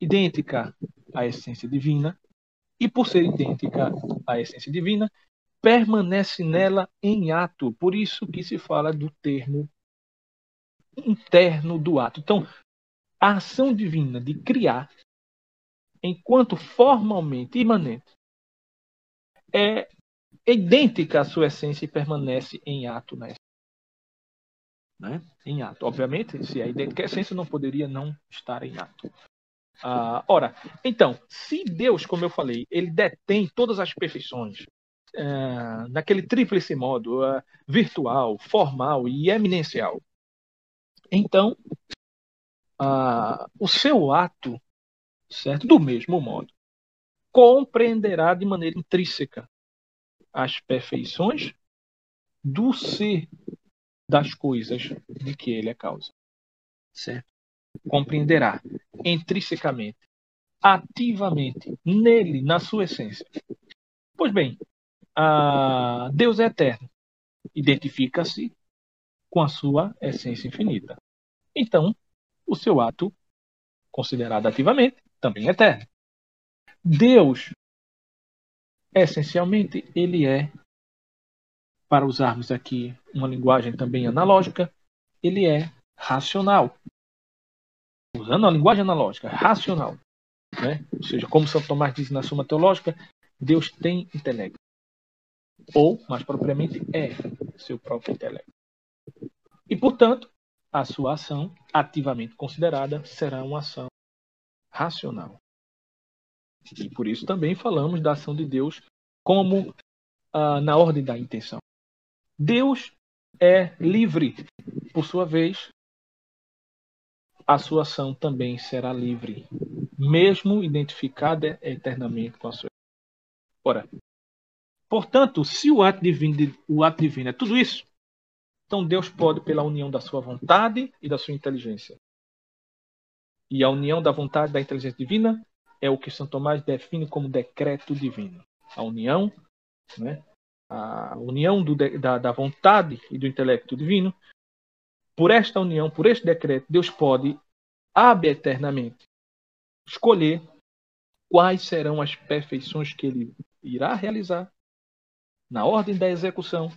idêntica à essência divina, e por ser idêntica à essência divina, permanece nela em ato. Por isso que se fala do termo interno do ato. Então, a ação divina de criar, enquanto formalmente imanente, é idêntica à sua essência e permanece em ato né? né? Em ato. Obviamente, se é idêntica à essência, não poderia não estar em ato. Ah, ora, então, se Deus, como eu falei, ele detém todas as perfeições, uh, naquele tríplice modo, uh, virtual, formal e eminêncial, então, uh, o seu ato, certo, do mesmo modo, compreenderá de maneira intrínseca as perfeições do ser das coisas de que ele é causa. Certo? compreenderá intrinsecamente, ativamente, nele, na sua essência. Pois bem, Deus é eterno, identifica-se com a sua essência infinita. Então, o seu ato, considerado ativamente, também é eterno. Deus, essencialmente, ele é, para usarmos aqui uma linguagem também analógica, ele é racional usando a linguagem analógica, racional, né? ou seja, como São Tomás diz na Suma Teológica, Deus tem intelecto. Ou, mais propriamente, é seu próprio intelecto. E, portanto, a sua ação, ativamente considerada, será uma ação racional. E por isso também falamos da ação de Deus como ah, na ordem da intenção. Deus é livre, por sua vez, a sua ação também será livre, mesmo identificada eternamente com a sua. Ora, portanto, se o ato divino, o ato divino é tudo isso, então Deus pode, pela união da sua vontade e da sua inteligência. E a união da vontade e da inteligência divina é o que São Tomás define como decreto divino. A união, né? a união do, da, da vontade e do intelecto divino por esta união, por este decreto, Deus pode eternamente escolher quais serão as perfeições que ele irá realizar na ordem da execução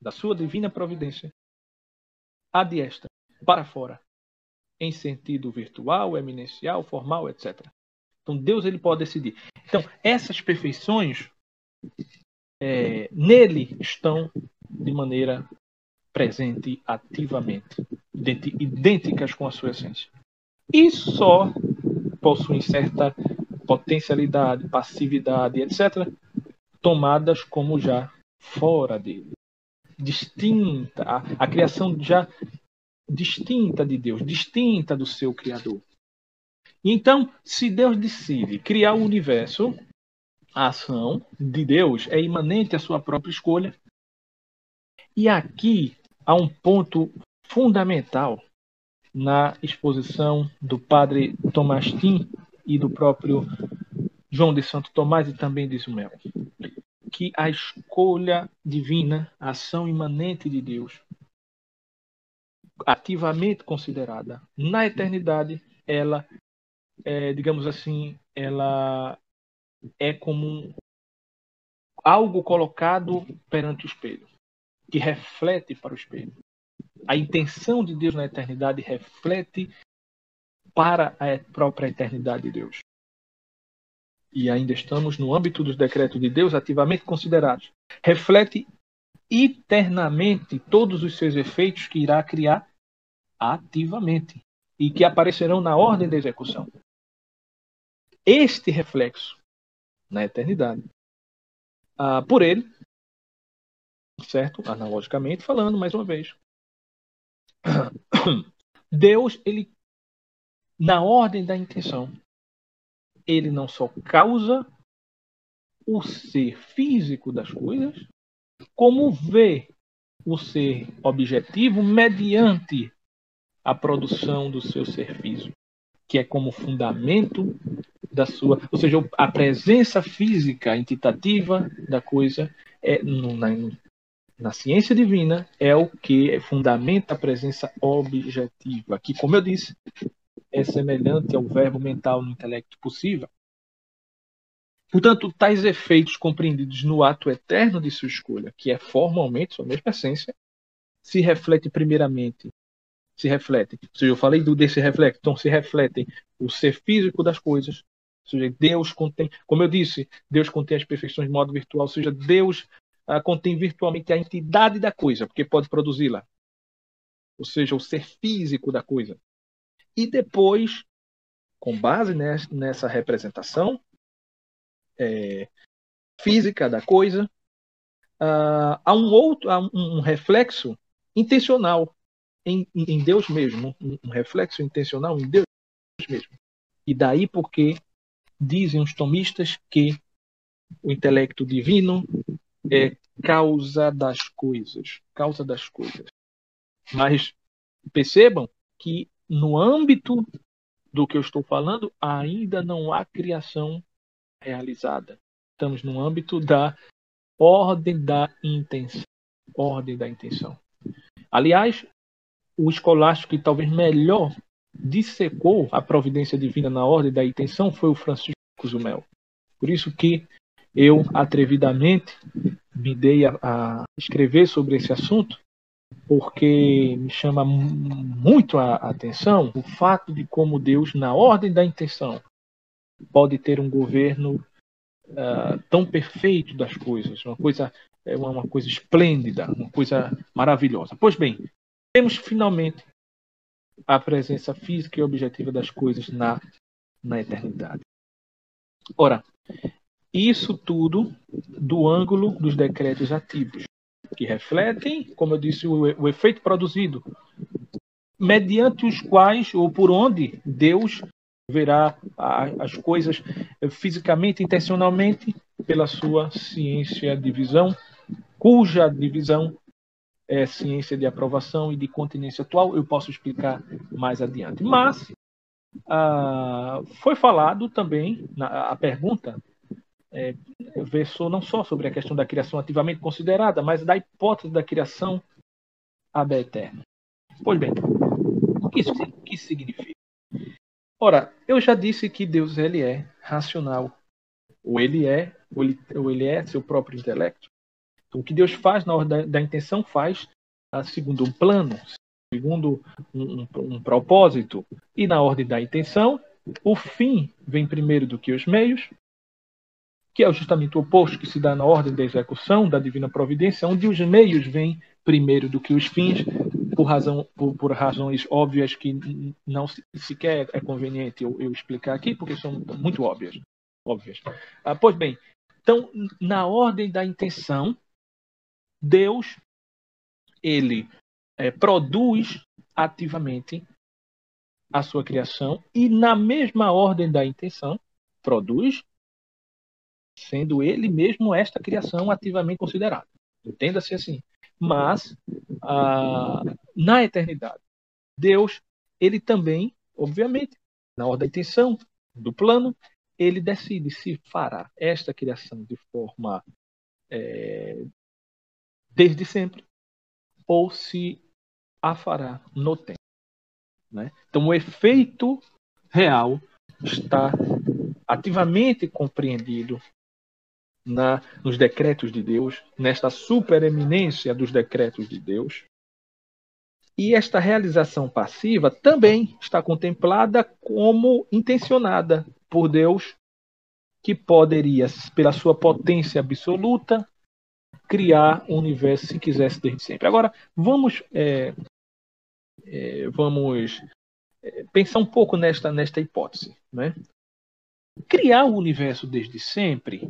da sua divina providência, a esta para fora, em sentido virtual, eminêncial, formal, etc. Então Deus ele pode decidir. Então essas perfeições é, nele estão de maneira presente ativamente, idênticas com a sua essência. E só possuem certa potencialidade, passividade, etc., tomadas como já fora dele. Distinta, a, a criação já distinta de Deus, distinta do seu Criador. Então, se Deus decide criar o universo, a ação de Deus é imanente à sua própria escolha. E aqui há um ponto fundamental na exposição do padre Tomastin e do próprio João de Santo Tomás e também de Ismael, que a escolha divina, a ação imanente de Deus, ativamente considerada na eternidade, ela, é, digamos assim, ela é como algo colocado perante o espelho que reflete para o espelho. A intenção de Deus na eternidade reflete para a própria eternidade de Deus. E ainda estamos no âmbito dos decretos de Deus ativamente considerados. Reflete eternamente todos os seus efeitos que irá criar ativamente e que aparecerão na ordem da execução. Este reflexo na eternidade, ah, por ele, certo? Analogicamente falando, mais uma vez. Deus, ele, na ordem da intenção, ele não só causa o ser físico das coisas, como vê o ser objetivo mediante a produção do seu ser físico, que é como fundamento da sua, ou seja, a presença física entitativa da coisa é na, na ciência divina é o que fundamenta a presença objetiva, que, como eu disse, é semelhante ao verbo mental no intelecto possível. Portanto, tais efeitos compreendidos no ato eterno de sua escolha, que é formalmente sua mesma essência, se reflete primeiramente, se reflete, ou seja, eu falei do, desse reflexo, então se refletem o ser físico das coisas, ou seja, Deus contém, como eu disse, Deus contém as perfeições de modo virtual, ou seja, Deus uh, contém virtualmente a entidade da coisa, porque pode produzi-la. Ou seja, o ser físico da coisa. E depois com base nessa representação é, física da coisa, uh, há um outro, há um reflexo intencional em, em Deus mesmo, um, um, reflexo intencional em Deus mesmo. E daí porque dizem os tomistas que o intelecto divino é causa das coisas, causa das coisas. Mas percebam que no âmbito do que eu estou falando, ainda não há criação realizada. Estamos no âmbito da ordem da intenção. Ordem da intenção. Aliás, o escolástico que talvez melhor dissecou a providência divina na ordem da intenção foi o Francisco Zumel. Por isso que eu atrevidamente me dei a, a escrever sobre esse assunto, porque me chama muito a atenção o fato de como Deus, na ordem da intenção, pode ter um governo uh, tão perfeito das coisas, uma coisa é uma coisa esplêndida, uma coisa maravilhosa. Pois bem, temos finalmente a presença física e objetiva das coisas na, na eternidade. Ora, isso tudo do ângulo dos decretos ativos, que refletem, como eu disse, o, o efeito produzido, mediante os quais ou por onde Deus verá as coisas fisicamente, intencionalmente, pela sua ciência de visão, cuja divisão é ciência de aprovação e de continência atual, eu posso explicar mais adiante. Mas ah, foi falado também, na, a pergunta é, versou não só sobre a questão da criação ativamente considerada, mas da hipótese da criação ab eterna. Pois bem, o que isso, o que significa? Ora, eu já disse que Deus ele é racional. Ou ele é, ou ele, ou ele é seu próprio intelecto. Então, o que Deus faz na hora da, da intenção faz ah, segundo um plano, segundo um, um, um propósito. E na ordem da intenção, o fim vem primeiro do que os meios, que é justamente o oposto que se dá na ordem da execução da divina providência, onde os meios vêm primeiro do que os fins, por, razão, por, por razões óbvias que não sequer é conveniente eu, eu, explicar aqui, porque são muito óbvias. óbvias. Ah, pois bem, então, na ordem da intenção, Deus ele é, produz ativamente a sua criação e na mesma ordem da intenção produz sendo ele mesmo esta criação ativamente considerada. Entenda-se assim mas ah, na eternidade. Deus, ele também, obviamente, na hora da intenção do plano, ele decide se fará esta criação de forma é, desde sempre ou se a fará no tempo. Né? Então, o efeito real está ativamente compreendido na, nos decretos de Deus, nesta supereminência dos decretos de Deus. E esta realização passiva também está contemplada como intencionada por Deus, que poderia, pela sua potência absoluta, criar o um universo se quisesse desde sempre. Agora, vamos, é, é, vamos é, pensar um pouco nesta, nesta hipótese. Né? Criar o universo desde sempre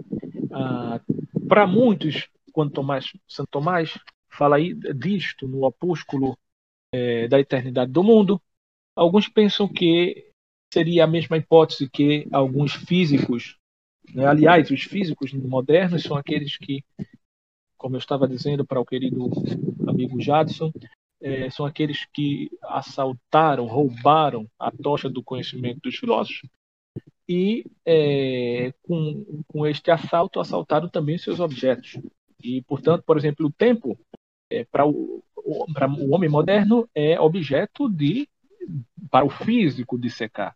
ah, Para muitos, quando Tomás, Santo Tomás fala aí disto no opúsculo é, da eternidade do mundo, alguns pensam que seria a mesma hipótese que alguns físicos, né? aliás, os físicos modernos são aqueles que, como eu estava dizendo para o querido amigo Jadson, é, são aqueles que assaltaram, roubaram a tocha do conhecimento dos filósofos e é, com, com este assalto assaltaram também seus objetos. E, portanto, por exemplo, o tempo é, para o, o homem moderno é objeto de para o físico de secar,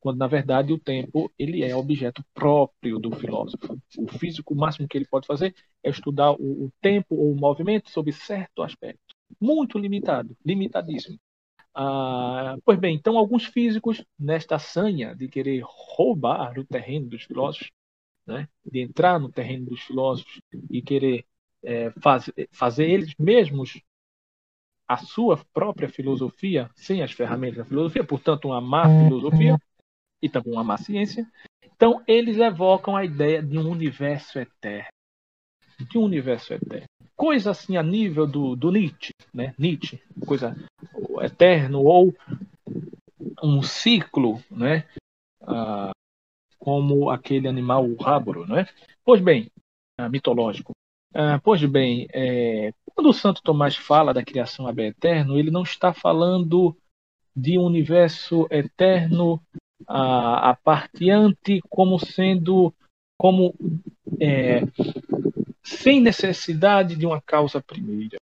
quando na verdade o tempo ele é objeto próprio do filósofo. O físico, o máximo que ele pode fazer é estudar o, o tempo ou o movimento sob certo aspecto, muito limitado, limitadíssimo. Ah, pois bem, então alguns físicos, nesta sanha de querer roubar o terreno dos filósofos, né, de entrar no terreno dos filósofos e querer é, faz, fazer eles mesmos a sua própria filosofia, sem as ferramentas da filosofia, portanto, uma má filosofia, e também uma má ciência. Então, eles evocam a ideia de um universo eterno. De um universo eterno. Coisa assim a nível do, do Nietzsche, né? Nietzsche, coisa eterno ou um ciclo, né? Ah, como aquele animal o ráboro, né? Pois bem, ah, mitológico. Ah, pois bem, é, quando o Santo Tomás fala da criação ab eterno, ele não está falando de um universo eterno a, a parteante como sendo como é, sem necessidade de uma causa primeira.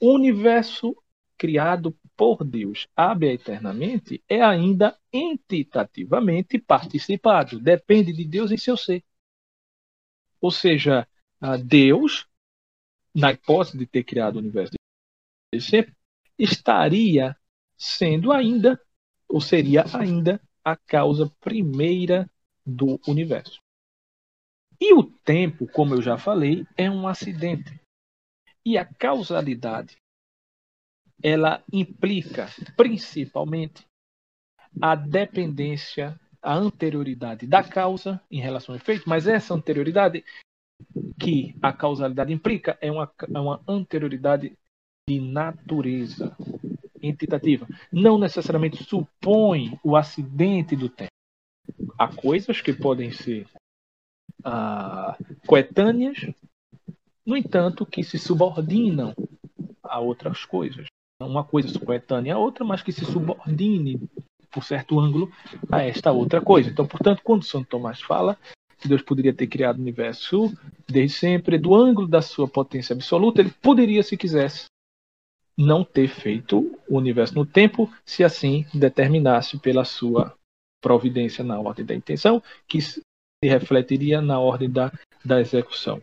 O universo criado por Deus abre eternamente é ainda entitativamente participado, depende de Deus em seu ser. Ou seja, Deus, na hipótese de ter criado o universo ser, estaria sendo ainda, ou seria ainda, a causa primeira do universo. E o tempo, como eu já falei, é um acidente. E a causalidade ela implica principalmente a dependência, a anterioridade da causa em relação ao efeito, mas essa anterioridade que a causalidade implica é uma, é uma anterioridade de natureza entitativa. Não necessariamente supõe o acidente do tempo. Há coisas que podem ser ah, coetâneas, no entanto, que se subordinam a outras coisas uma coisa coetânea à outra, mas que se subordine por certo ângulo a esta outra coisa. Então, portanto, quando Santo Tomás fala que Deus poderia ter criado o universo desde sempre, do ângulo da sua potência absoluta, ele poderia, se quisesse, não ter feito o universo no tempo, se assim determinasse pela sua providência na ordem da intenção, que se refletiria na ordem da, da execução.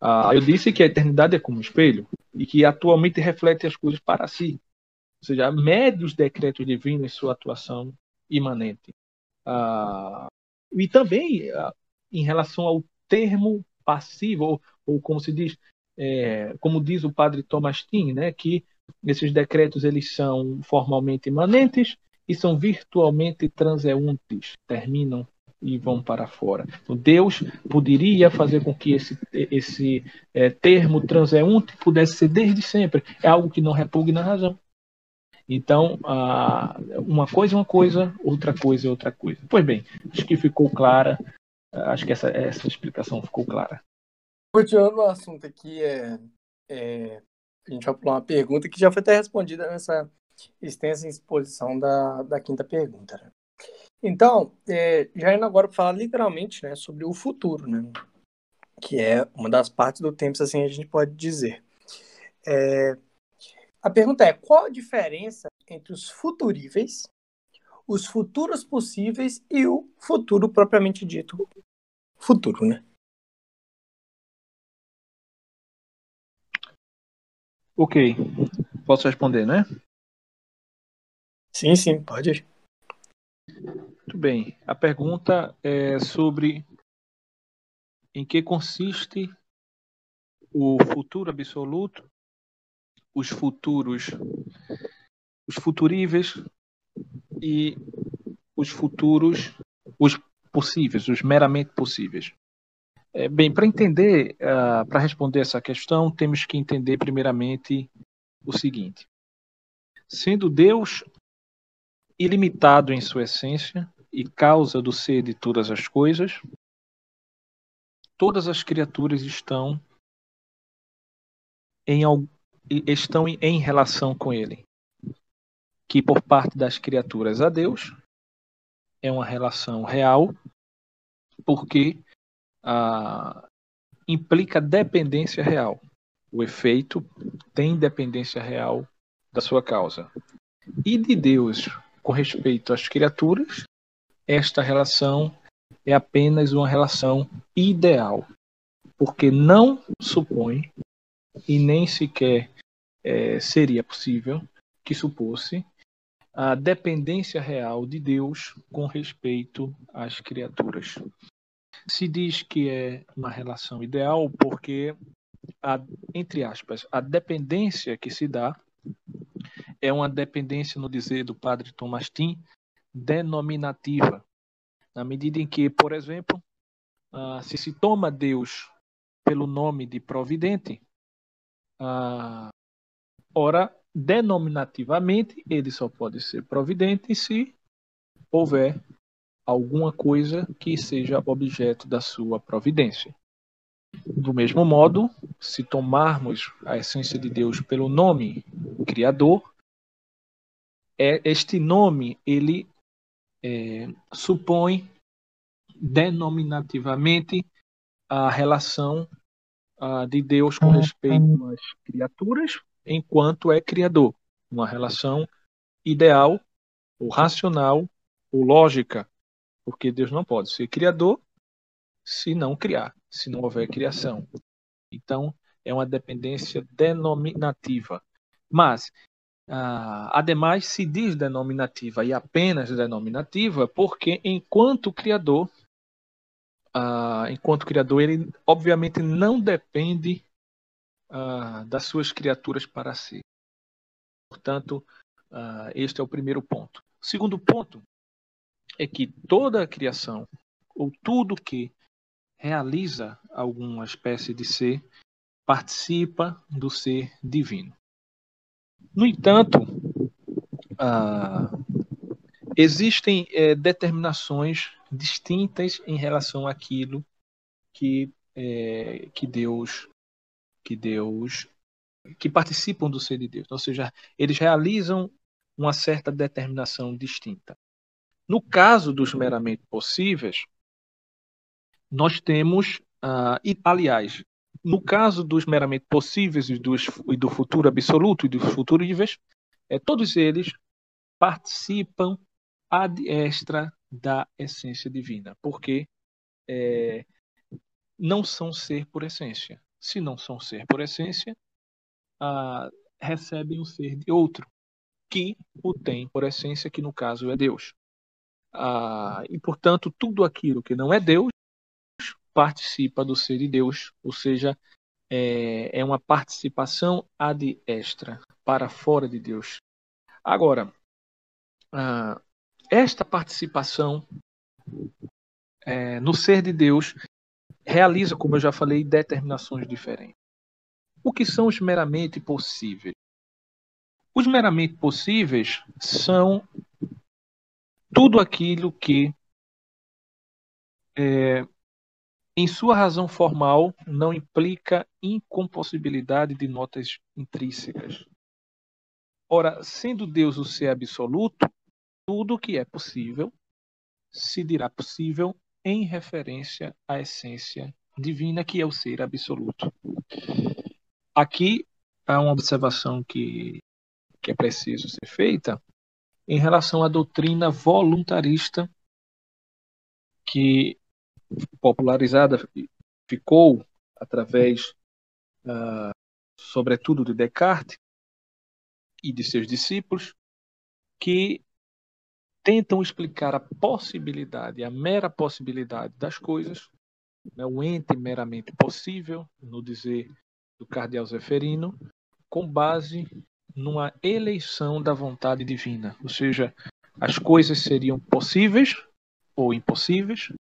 Ah, eu disse que a eternidade é como um espelho e que atualmente reflete as coisas para si. Ou seja, mede os decretos divinos em sua atuação imanente. Ah, e também ah, em relação ao termo passivo, ou, ou como se diz, é, como diz o padre Thomas Tin, né, que esses decretos eles são formalmente imanentes e são virtualmente transeuntes, terminam e vão para fora. Então, Deus poderia fazer com que esse, esse é, termo transeunte pudesse ser desde sempre. É algo que não repugna a razão. Então, uma coisa é uma coisa, outra coisa é outra coisa. Pois bem, acho que ficou clara, acho que essa, essa explicação ficou clara. Continuando o assunto aqui, é, é, a gente vai pular uma pergunta que já foi até respondida nessa extensa exposição da, da quinta pergunta. Né? Então, é, já indo agora para falar literalmente né, sobre o futuro, né, que é uma das partes do tempo, assim a gente pode dizer. É, a pergunta é: qual a diferença entre os futuríveis, os futuros possíveis e o futuro propriamente dito? Futuro, né? Ok. Posso responder, né? Sim, sim, pode. Muito bem. A pergunta é sobre em que consiste o futuro absoluto, os futuros, os futuríveis e os futuros, os possíveis, os meramente possíveis. É, bem, para entender, uh, para responder essa questão, temos que entender primeiramente o seguinte: sendo Deus ilimitado em sua essência e causa do ser de todas as coisas, todas as criaturas estão em, estão em relação com ele. Que por parte das criaturas a Deus é uma relação real, porque ah, implica dependência real. O efeito tem dependência real da sua causa. E de Deus, com respeito às criaturas, esta relação é apenas uma relação ideal, porque não supõe e nem sequer é, seria possível que supôsse a dependência real de Deus com respeito às criaturas. Se diz que é uma relação ideal porque, a, entre aspas, a dependência que se dá é uma dependência, no dizer do padre Thomas Tin, denominativa, na medida em que, por exemplo, uh, se se toma Deus pelo nome de providente, uh, ora, denominativamente, ele só pode ser providente se houver alguma coisa que seja objeto da sua providência. Do mesmo modo, se tomarmos a essência de Deus pelo nome Criador, é, este nome ele é, supõe denominativamente a relação de Deus com respeito às criaturas, enquanto é Criador, uma relação ideal, ou racional, ou lógica, porque Deus não pode ser Criador se não criar se não houver criação. Então, é uma dependência denominativa. Mas, ah, ademais, se diz denominativa e apenas denominativa porque, enquanto criador, ah, enquanto criador, ele obviamente não depende ah, das suas criaturas para si. Portanto, ah, este é o primeiro ponto. Segundo ponto é que toda a criação, ou tudo que realiza alguma espécie de ser, participa do ser divino. No entanto, ah, existem é, determinações distintas em relação àquilo que, é, que Deus que Deus que participam do ser de Deus, ou seja, eles realizam uma certa determinação distinta. No caso dos meramente possíveis, nós temos, uh, e, aliás, no caso dos meramente possíveis e, dos, e do futuro absoluto e do futuro níveis, é, todos eles participam ad extra da essência divina, porque é, não são ser por essência. Se não são ser por essência, ah, recebem o ser de outro, que o tem por essência, que no caso é Deus. Ah, e, portanto, tudo aquilo que não é Deus participa do ser de Deus, ou seja, é, é uma participação ad extra, para fora de Deus. Agora, ah, esta participação é, no ser de Deus realiza, como eu já falei, determinações diferentes. O que são os meramente possíveis? Os meramente possíveis são tudo aquilo que é, em sua razão formal, não implica incompossibilidade de notas intrínsecas. Ora, sendo Deus o ser absoluto, tudo que é possível se dirá possível em referência à essência divina, que é o ser absoluto. Aqui há uma observação que, que é preciso ser feita em relação à doutrina voluntarista que popularizada ficou através, uh, sobretudo, de Descartes e de seus discípulos, que tentam explicar a possibilidade, a mera possibilidade das coisas, né, o ente meramente possível, no dizer do cardeal Zeferino, com base numa eleição da vontade divina, ou seja, as coisas seriam possíveis ou impossíveis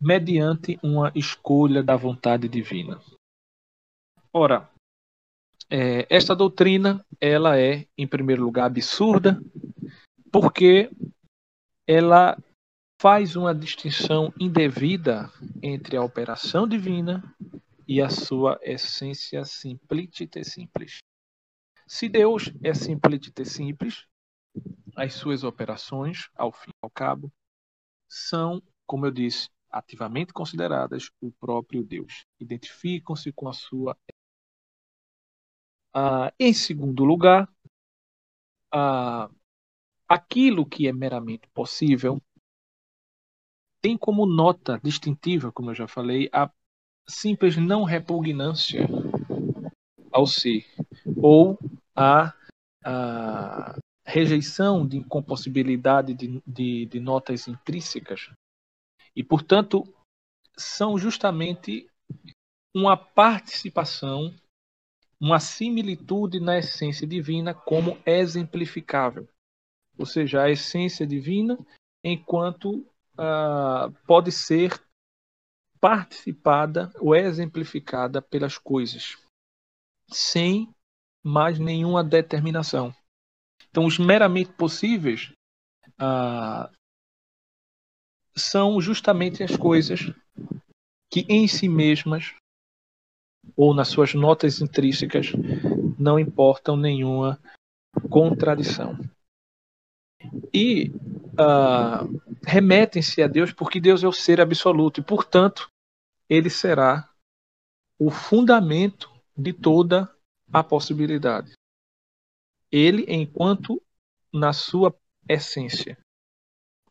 mediante uma escolha da vontade divina. Ora, é, esta doutrina ela é, em primeiro lugar, absurda, porque ela faz uma distinção indevida entre a operação divina e a sua essência simplícita e simples. Se Deus é simplícita e simples, as suas operações, ao fim e ao cabo, são, como eu disse, ativamente consideradas o próprio Deus. Identificam-se com a sua. Ah, em segundo lugar, ah, aquilo que é meramente possível tem como nota distintiva, como eu já falei, a simples não repugnância ao ser ou a, a rejeição de incompossibilidade de, de, de notas intrínsecas e, portanto, são justamente uma participação, uma similitude na essência divina como exemplificável. ou seja, a essência divina, enquanto pode ser participada ou exemplificada pelas coisas, sem mais nenhuma determinação. Então, os meramente possíveis ah, são justamente as coisas que em si mesmas ou nas suas notas intrínsecas não importam nenhuma contradição. E uh, remetem-se a Deus porque Deus é o ser absoluto e, portanto, ele será o fundamento de toda a possibilidade. Ele, enquanto na sua essência,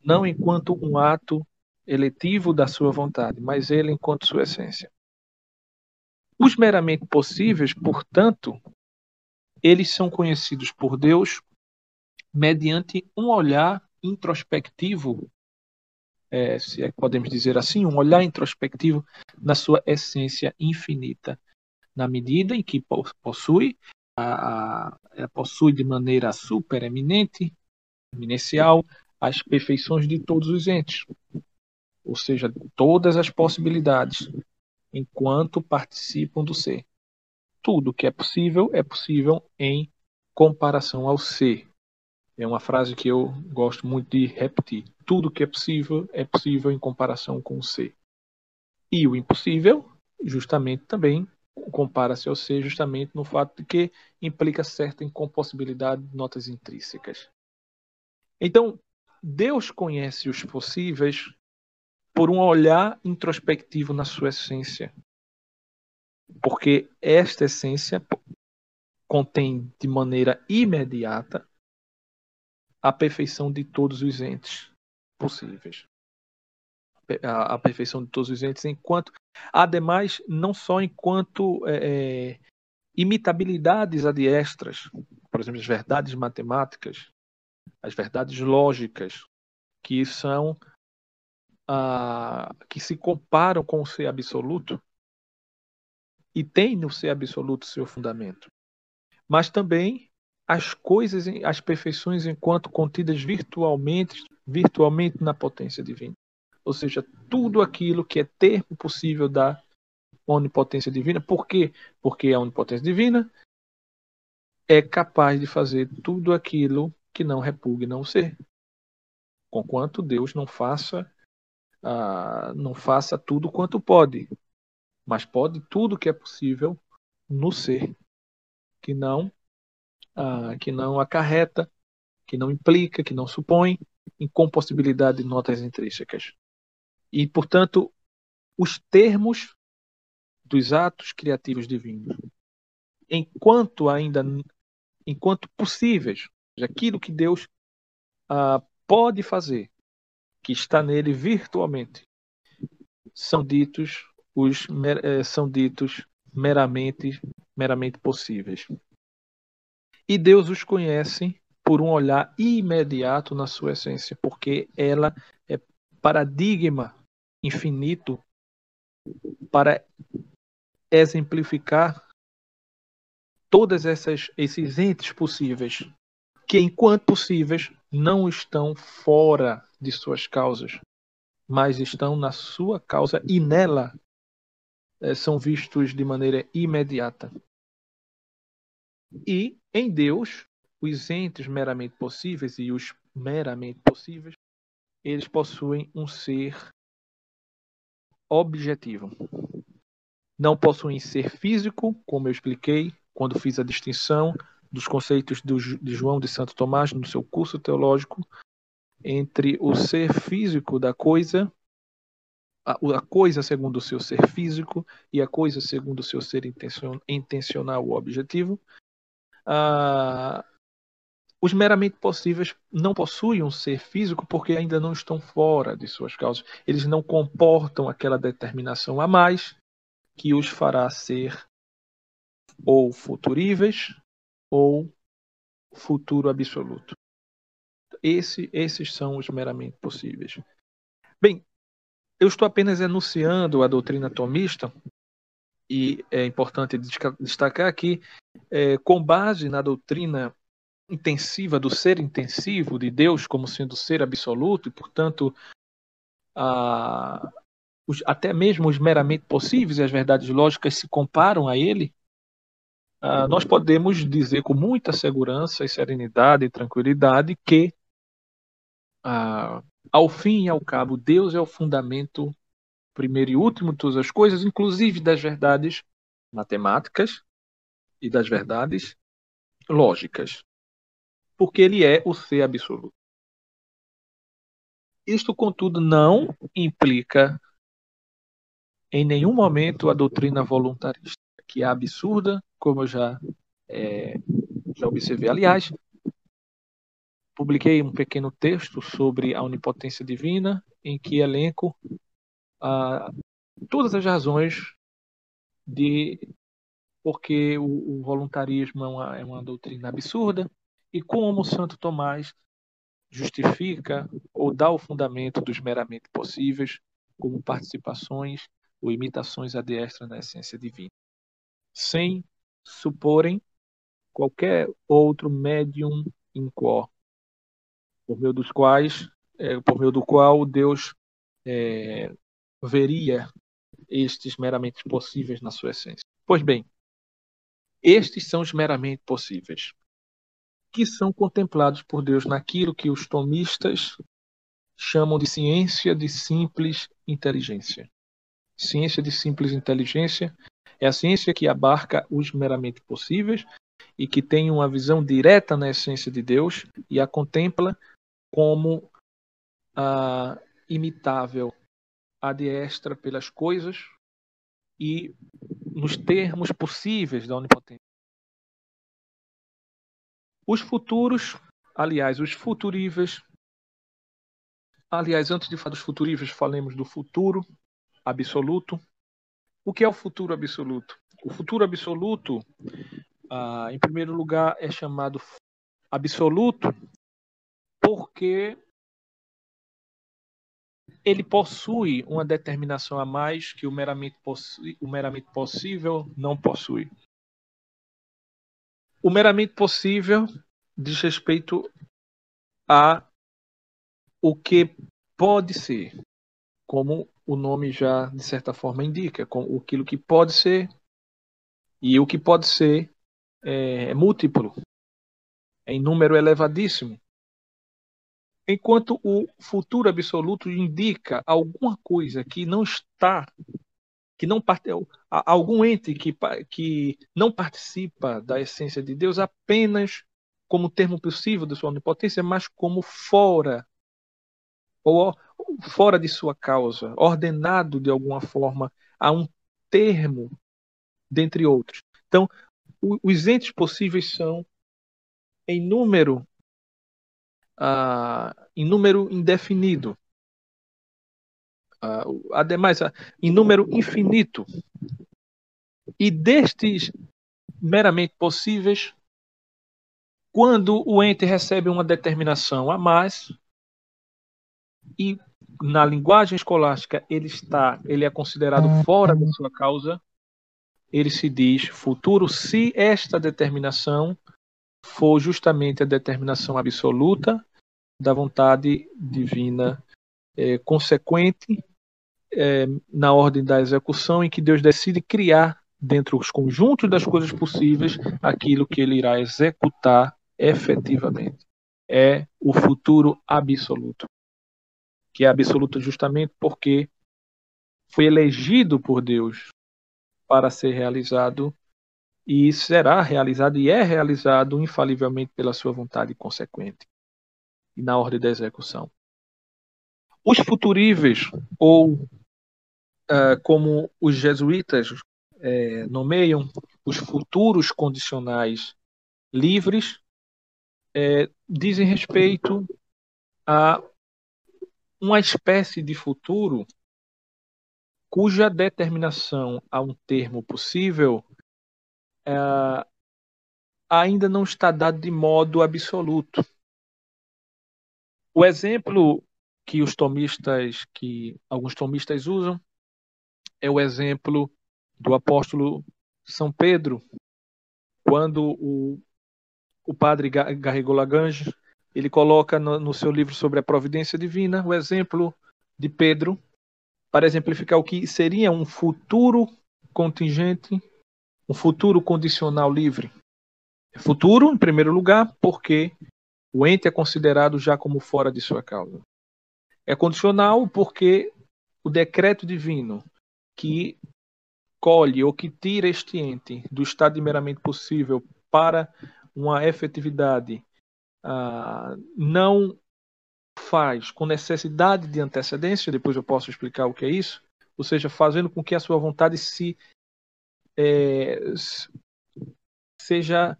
não enquanto um ato eletivo da sua vontade, mas ele enquanto sua essência. Os meramente possíveis, portanto, eles são conhecidos por Deus mediante um olhar introspectivo, é, se é podemos dizer assim, um olhar introspectivo na sua essência infinita, na medida em que possui a, a, possui de maneira supereminente, eminencial, as perfeições de todos os entes, ou seja, todas as possibilidades, enquanto participam do ser. Tudo que é possível é possível em comparação ao ser. É uma frase que eu gosto muito de repetir. Tudo que é possível é possível em comparação com o ser. E o impossível, justamente também compara-se ao ser justamente no fato de que implica certa incompossibilidade de notas intrínsecas. Então, Deus conhece os possíveis por um olhar introspectivo na sua essência. Porque esta essência contém de maneira imediata a perfeição de todos os entes possíveis. A, perfeição de todos os entes, enquanto, ademais, não só enquanto é, é, imitabilidades adiestras, por exemplo, as verdades matemáticas, as verdades lógicas, que são que se comparam com o ser absoluto e tem no ser absoluto seu fundamento, mas também as coisas, as perfeições enquanto contidas virtualmente, virtualmente na potência divina. Ou seja, tudo aquilo que é termo possível da onipotência divina. Por quê? Porque a onipotência divina é capaz de fazer tudo aquilo que não repugna o ser. Conquanto Deus não faça ah, não faça tudo quanto pode, mas pode tudo que é possível no ser, que não ah, que não acarreta, que não implica, que não supõe incompossibilidade de notas intrínsecas. E, portanto, os termos dos atos criativos divinos, enquanto ainda enquanto possíveis, aquilo que Deus ah, pode fazer, que está nele virtualmente, são ditos os eh, são ditos meramente meramente possíveis. E Deus os conhece por um olhar imediato na sua essência, porque ela é paradigma infinito para exemplificar todas essas esses entes possíveis que enquanto possíveis não estão fora de suas causas, mas estão na sua causa e nela é, são vistos de maneira imediata. E em Deus, os entes meramente possíveis e os meramente possíveis, eles possuem um ser objetivo. Não possuem ser físico, como eu expliquei quando fiz a distinção dos conceitos de João de Santo Tomás no seu curso teológico entre o ser físico da coisa, a, coisa segundo o seu ser físico e a coisa segundo o seu ser intencional ou objetivo. Os meramente possíveis não possuem um ser físico porque ainda não estão fora de suas causas. Eles não comportam aquela determinação a mais que os fará ser ou futuríveis ou futuro absoluto. Esse, esses são os meramente possíveis. Bem, eu estou apenas enunciando a doutrina tomista, e é importante destacar que, é, com base na doutrina intensiva do ser intensivo de Deus como sendo ser absoluto e, portanto, a, os, até mesmo os meramente possíveis e as verdades lógicas se comparam a ele, uh, nós podemos dizer com muita segurança e serenidade e tranquilidade que, uh, ao fim e ao cabo, Deus é o fundamento primeiro e último de todas as coisas, inclusive das verdades matemáticas e das verdades lógicas porque ele é o ser absoluto. Isto, contudo, não implica em nenhum momento a doutrina voluntarista, que é absurda, como eu já, é, já observei. Aliás, publiquei um pequeno texto sobre a onipotência divina, em que elenco ah, todas as razões de porque o, o voluntarismo é uma, é uma doutrina absurda, e como Santo Tomás justifica ou dá o fundamento dos meramente possíveis como participações ou imitações adestras na essência divina, sem suporem qualquer outro médium in quo, por meio dos quais, é, por meio do qual Deus é, veria estes meramente possíveis na sua essência. Pois bem, estes são os meramente possíveis que são contemplados por Deus naquilo que os tomistas chamam de ciência de simples inteligência. Ciência de simples inteligência é a ciência que abarca os meramente possíveis e que tem uma visão direta na essência de Deus e a contempla como a imitável, adestra pelas coisas e nos termos possíveis da onipotência. Os futuros, aliás, os futuríveis. Aliás, antes de falar dos futuríveis, falemos do futuro absoluto. O que é o futuro absoluto? O futuro absoluto, ah, em primeiro lugar, é chamado absoluto porque ele possui uma determinação a mais que o meramente, o meramente possível não possui. O meramente possível diz respeito a o que pode ser, como o nome já de certa forma indica, com aquilo que pode ser e o que pode ser é, é múltiplo, é em número elevadíssimo. Enquanto o futuro absoluto indica alguma coisa que não está que não algum ente que, que não participa da essência de Deus apenas como termo possível de sua onipotência, mas como fora ou fora de sua causa, ordenado de alguma forma a um termo dentre outros. Então, os entes possíveis são em número uh, em número indefinido uh, ademais, uh, em número infinito. E destes meramente possíveis, quando o ente recebe uma determinação a mais, e na linguagem escolástica ele está, ele é considerado fora da sua causa, ele se diz futuro se esta determinação for justamente a determinação absoluta da vontade divina é, consequente é, na ordem da execução em que Deus decide criar dentro dos conjuntos das coisas possíveis aquilo que ele irá executar efetivamente. É o futuro absoluto. Que é absoluto justamente porque foi elegido por Deus para ser realizado e será realizado e é realizado infalivelmente pela sua vontade consequente e na ordem da execução. Os futuríveis, ou uh, como os jesuítas é, nomeiam, os futuros condicionais livres, é, dizem respeito a uma espécie de futuro cuja determinação a um termo possível é, ainda não está dado de modo absoluto. O exemplo que os tomistas, que alguns tomistas usam, é o exemplo do apóstolo São Pedro, quando o, o padre Garrigou Lagrange, ele coloca no, no seu livro sobre a providência divina o exemplo de Pedro para exemplificar o que seria um futuro contingente, um futuro condicional livre. Futuro, em primeiro lugar, porque o ente é considerado já como fora de sua causa. É condicional porque o decreto divino que colhe ou que tira este ente do estado de meramente possível para uma efetividade uh, não faz com necessidade de antecedência, depois eu posso explicar o que é isso, ou seja, fazendo com que a sua vontade se é, seja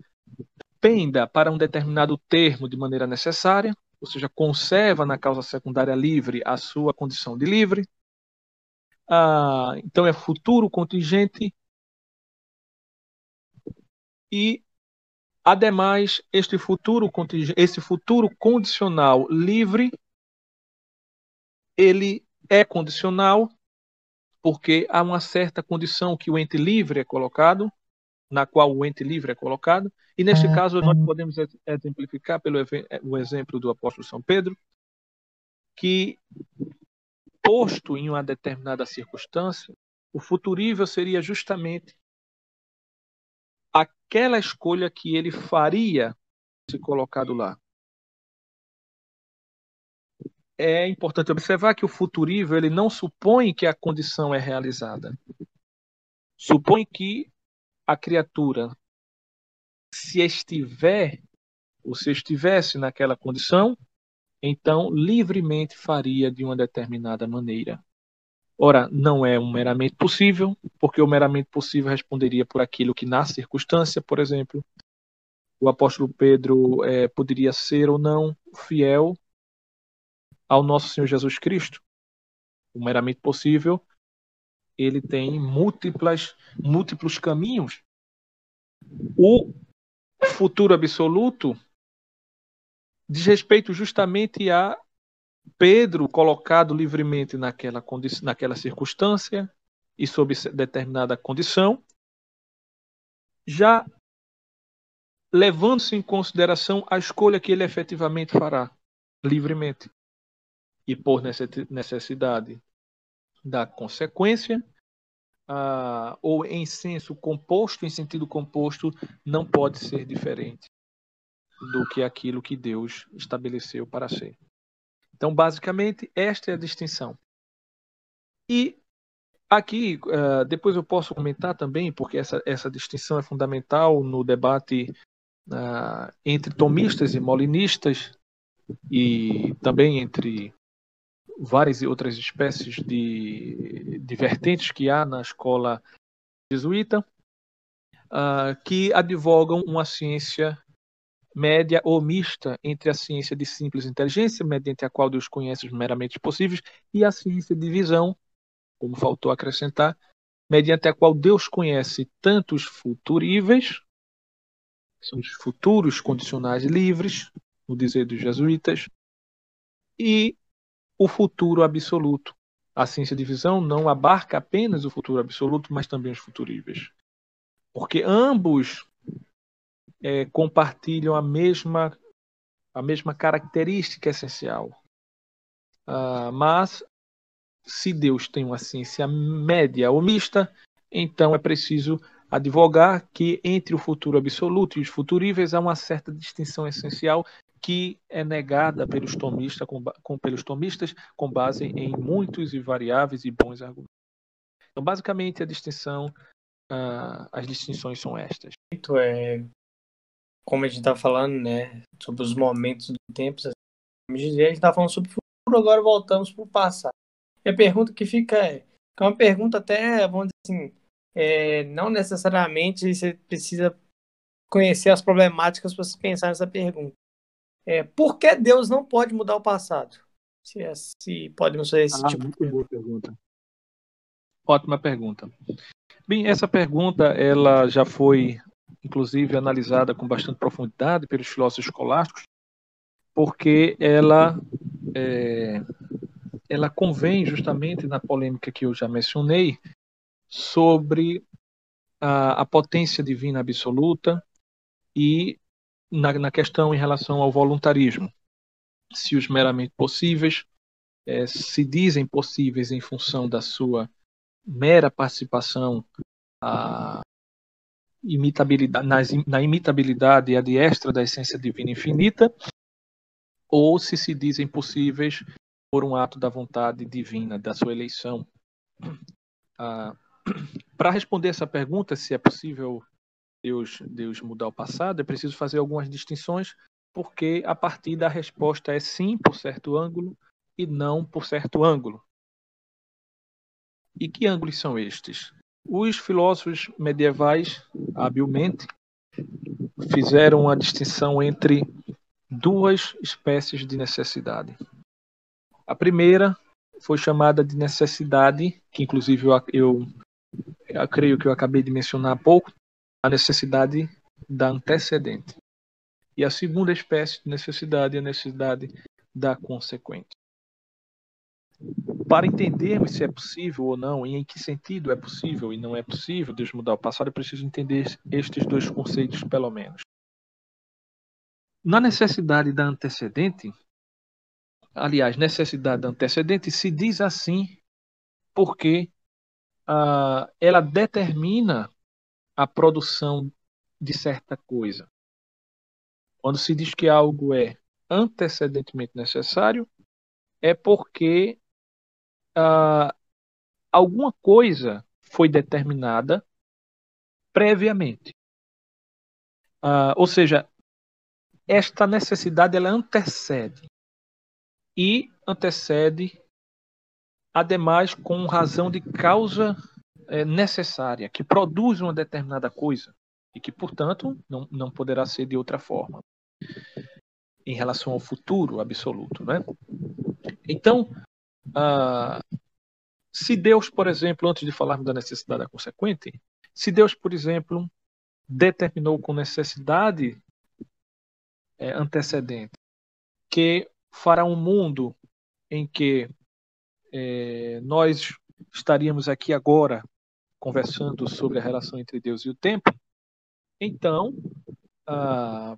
penda para um determinado termo de maneira necessária, ou seja, conserva na causa secundária livre a sua condição de livre. Ah, então é futuro contingente e Ademais, este futuro, esse futuro condicional livre, ele é condicional porque há uma certa condição que o ente livre é colocado, na qual o ente livre é colocado, e neste uhum. caso nós podemos exemplificar pelo o exemplo do apóstolo São Pedro, que posto em uma determinada circunstância, o futurível seria justamente aquela escolha que ele faria se colocado lá. É importante observar que o futurível ele não supõe que a condição é realizada. Supõe que a criatura, se estiver ou se estivesse naquela condição, então livremente faria de uma determinada maneira. Ora, não é um meramente possível, porque o meramente possível responderia por aquilo que na circunstância, por exemplo, o apóstolo Pedro é, poderia ser ou não fiel ao nosso Senhor Jesus Cristo. O meramente possível, ele tem múltiplas, múltiplos caminhos. O futuro absoluto diz respeito justamente a Pedro colocado livremente naquela, naquela circunstância e sob determinada condição, já levando-se em consideração a escolha que ele efetivamente fará livremente e por necessidade da consequência, uh, ou em senso composto, em sentido composto, não pode ser diferente do que aquilo que Deus estabeleceu para ser. Então, basicamente, esta é a distinção. E aqui, uh, depois eu posso comentar também, porque essa, essa distinção é fundamental no debate uh, entre tomistas e molinistas, e também entre várias e outras espécies de, de vertentes que há na escola jesuíta, uh, que advogam uma ciência média ou mista entre a ciência de simples inteligência, mediante a qual Deus conhece os meramente possíveis, e a ciência de visão, como faltou acrescentar, mediante a qual Deus conhece tanto os futuríveis, que são os futuros condicionais livres, no dizer dos jesuítas, e o futuro absoluto. A ciência de visão não abarca apenas o futuro absoluto, mas também os futuríveis. Porque ambos é, compartilham a mesma, a mesma característica essencial. Uh, mas, se Deus tem uma ciência média ou mista, então é preciso advogar que entre o futuro absoluto e os futuríveis há uma certa distinção essencial que é negada pelos tomistas com, com, pelos tomistas com base em muitos e variáveis e bons argumentos. Então, basicamente, a distinção, uh, as distinções são estas. É, como a gente está falando, né, sobre os momentos do tempo, a gente está falando sobre o futuro, agora voltamos para o passado. E a pergunta que fica é, é uma pergunta até, vamos dizer assim, é, não necessariamente você precisa conhecer as problemáticas para se pensar nessa pergunta. É, por que Deus não pode mudar o passado? Se, é, se podemos fazer esse ah, tipo muito de boa pergunta. Ótima pergunta. Bem, essa pergunta ela já foi inclusive analisada com bastante profundidade pelos filósofos escolásticos, porque ela é, ela convém justamente na polêmica que eu já mencionei sobre a, a potência divina absoluta e na, na questão em relação ao voluntarismo, se os meramente possíveis é, se dizem possíveis em função da sua mera participação a imitabilidade, na, na imitabilidade e a diestra da essência divina infinita, ou se se dizem possíveis por um ato da vontade divina, da sua eleição. Ah, Para responder essa pergunta, se é possível Deus, Deus mudar o passado, é preciso fazer algumas distinções, porque a partir da resposta é sim por certo ângulo e não por certo ângulo. E que ângulos são estes? Os filósofos medievais, habilmente, fizeram a distinção entre duas espécies de necessidade. A primeira foi chamada de necessidade, que inclusive eu, eu, eu creio que eu acabei de mencionar há pouco, a necessidade da antecedente. E a segunda espécie de necessidade é a necessidade da consequente. Para entendermos se é possível ou não, e em que sentido é possível e não é possível Deus mudar o passado, é preciso entender estes dois conceitos, pelo menos. Na necessidade da antecedente, aliás, necessidade da antecedente, se diz assim porque uh, ela determina a produção de certa coisa. Quando se diz que algo é antecedentemente necessário, é porque uh, alguma coisa foi determinada previamente. Uh, ou seja, esta necessidade ela antecede e antecede, ademais, com razão de causa é, necessária, que produz uma determinada coisa e que, portanto, não, não poderá ser de outra forma em relação ao futuro absoluto. Né? Então, ah, se Deus, por exemplo, antes de falarmos da necessidade da consequente, se Deus, por exemplo, determinou com necessidade é, antecedente que fará um mundo em que é, nós estaríamos aqui agora conversando sobre a relação entre Deus e o tempo, então, ah,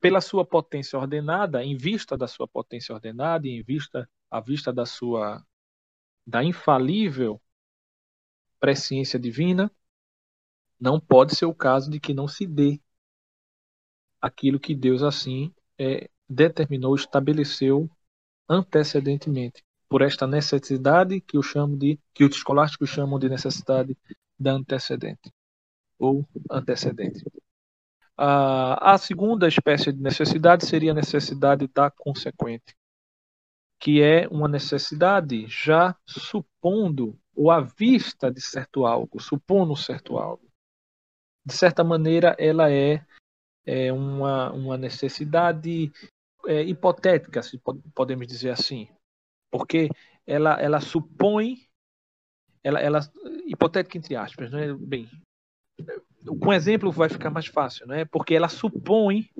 pela sua potência ordenada, em vista da sua potência ordenada e em vista à vista da sua da infalível presciência divina, não pode ser o caso de que não se dê aquilo que Deus assim é, determinou, estabeleceu antecedentemente, por esta necessidade que eu chamo de que os escolásticos chamam de necessidade da antecedente ou antecedente. A, a segunda espécie de necessidade seria a necessidade da consequente, que é uma necessidade já supondo ou à vista de certo algo, supondo certo algo. De certa maneira, ela é, é uma, uma necessidade é, hipotética, se podemos dizer assim, porque ela, ela supõe, ela, ela hipotética entre aspas, né? Bem, com exemplo vai ficar mais fácil, né? Porque ela supõe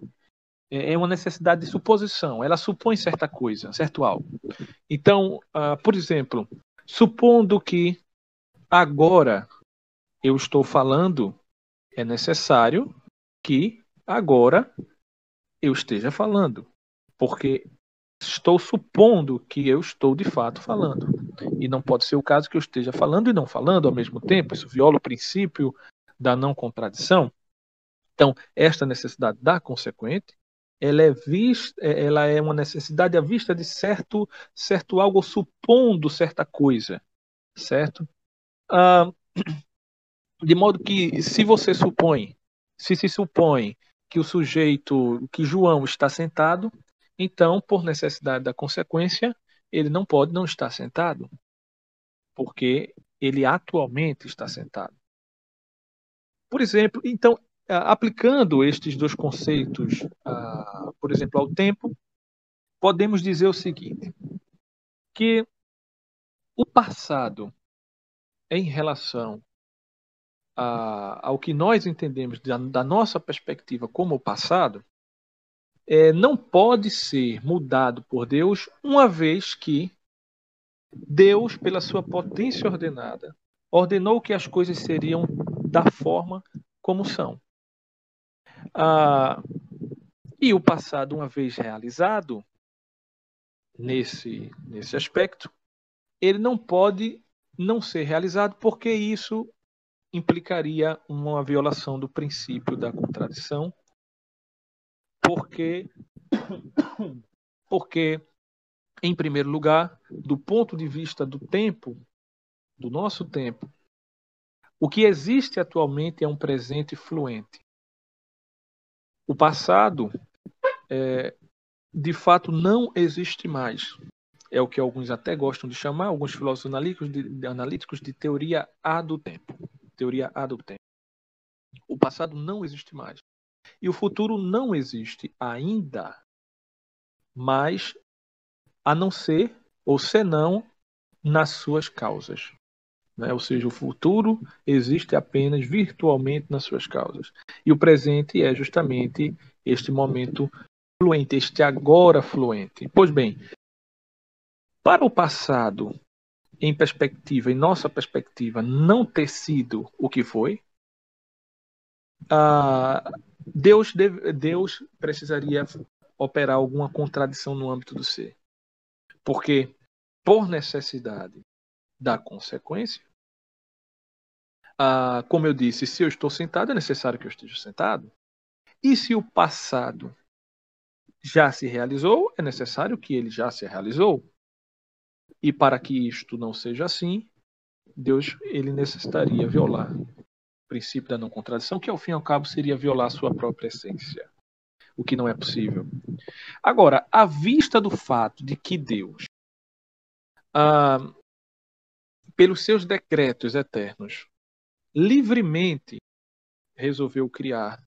é, é uma necessidade de suposição, ela supõe certa coisa, certo algo. Então, uh, por exemplo, supondo que agora eu estou falando, é necessário que agora eu esteja falando porque estou supondo que eu estou de fato falando. E não pode ser o caso que eu esteja falando e não falando ao mesmo tempo. Isso viola o princípio da não contradição. Então, esta necessidade da consequente, ela é vista, é, ela é uma necessidade à vista de certo, certo algo supondo certa coisa, certo? Ah, de modo que, se você supõe, se se supõe que o sujeito, que João está sentado, então, por necessidade da consequência, ele não pode não estar sentado, porque ele atualmente está sentado. Por exemplo, então, aplicando estes dois conceitos, por exemplo, ao tempo, podemos dizer o seguinte: que o passado, em relação ao que nós entendemos da nossa perspectiva como o passado, é, não pode ser mudado por Deus, uma vez que Deus, pela sua potência ordenada, ordenou que as coisas seriam da forma como são. Ah, E o passado, uma vez realizado, nesse, nesse aspecto, ele não pode não ser realizado porque isso implicaria uma violação do princípio da contradição, porque porque em primeiro lugar, do ponto de vista do tempo, do nosso tempo, o que existe atualmente é um presente fluente. O passado, é, de fato, não existe mais. É o que alguns até gostam de chamar, alguns filósofos analíticos de, de, analíticos, de teoria A do tempo. Teoria A do tempo. O passado não existe mais. E o futuro não existe ainda, mas a não ser, ou senão, nas suas causas. Né? Ou seja, o futuro existe apenas virtualmente nas suas causas. E o presente é justamente este momento fluente, este agora fluente. Pois bem, para o passado, em perspectiva, em nossa perspectiva, não ter sido o que foi, uh, Deus, deve, Deus precisaria operar alguma contradição no âmbito do ser. Porque, por necessidade da consequência, ah, como eu disse, se eu estou sentado, é necessário que eu esteja sentado. E se o passado já se realizou, é necessário que ele já se realizou. E para que isto não seja assim, Deus ele necessitaria violar o princípio da não contradição, que ao fim e ao cabo seria violar a sua própria essência, o que não é possível. Agora, à vista do fato de que Deus, ah, pelos seus decretos eternos, livremente resolveu criar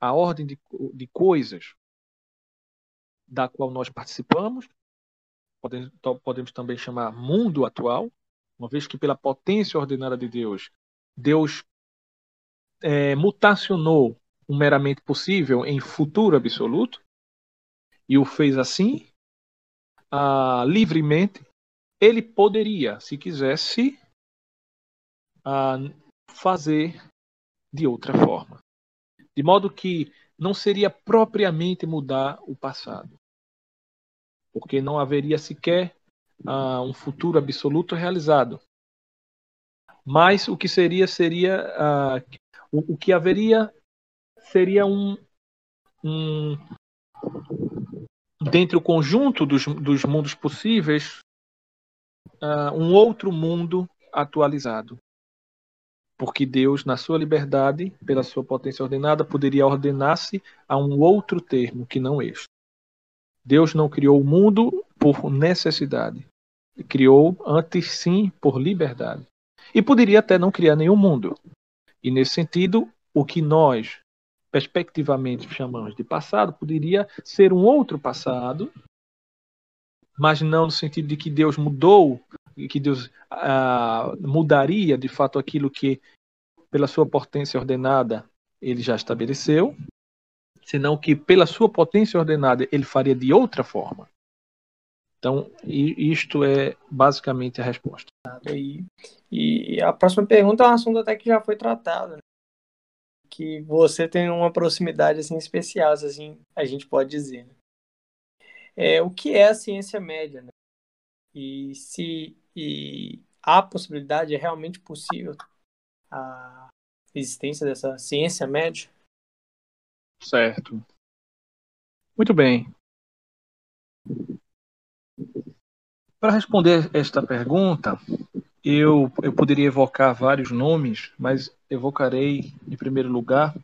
a ordem de, de coisas da qual nós participamos, podemos, podemos também chamar mundo atual, uma vez que pela potência ordenada de Deus, Deus é, mutacionou o meramente possível em futuro absoluto e o fez assim, ah, livremente, ele poderia, se quisesse, ah, fazer de outra forma. De modo que não seria propriamente mudar o passado, porque não haveria sequer uh, um futuro absoluto realizado. Mas o que seria seria o, o, que haveria seria um, um dentre o conjunto dos, dos mundos possíveis uh, um outro mundo atualizado porque Deus, na sua liberdade, pela sua potência ordenada, poderia ordenar-se a um outro termo que não este. Deus não criou o mundo por necessidade, criou antes sim por liberdade. E poderia até não criar nenhum mundo. E nesse sentido, o que nós perspectivamente chamamos de passado poderia ser um outro passado, mas não no sentido de que Deus mudou que Deus ah, mudaria de fato aquilo que, pela sua potência ordenada, ele já estabeleceu, senão que, pela sua potência ordenada, ele faria de outra forma. Então, isto é basicamente a resposta. E, e a próxima pergunta é um assunto até que já foi tratado, né? que você tem uma proximidade assim especial, assim a gente pode dizer. Né? É, o que é a ciência média? Né? E se e há possibilidade, é realmente possível a existência dessa ciência média? Certo. Muito bem. Para responder esta pergunta, eu, eu poderia evocar vários nomes, mas evocarei, em primeiro lugar,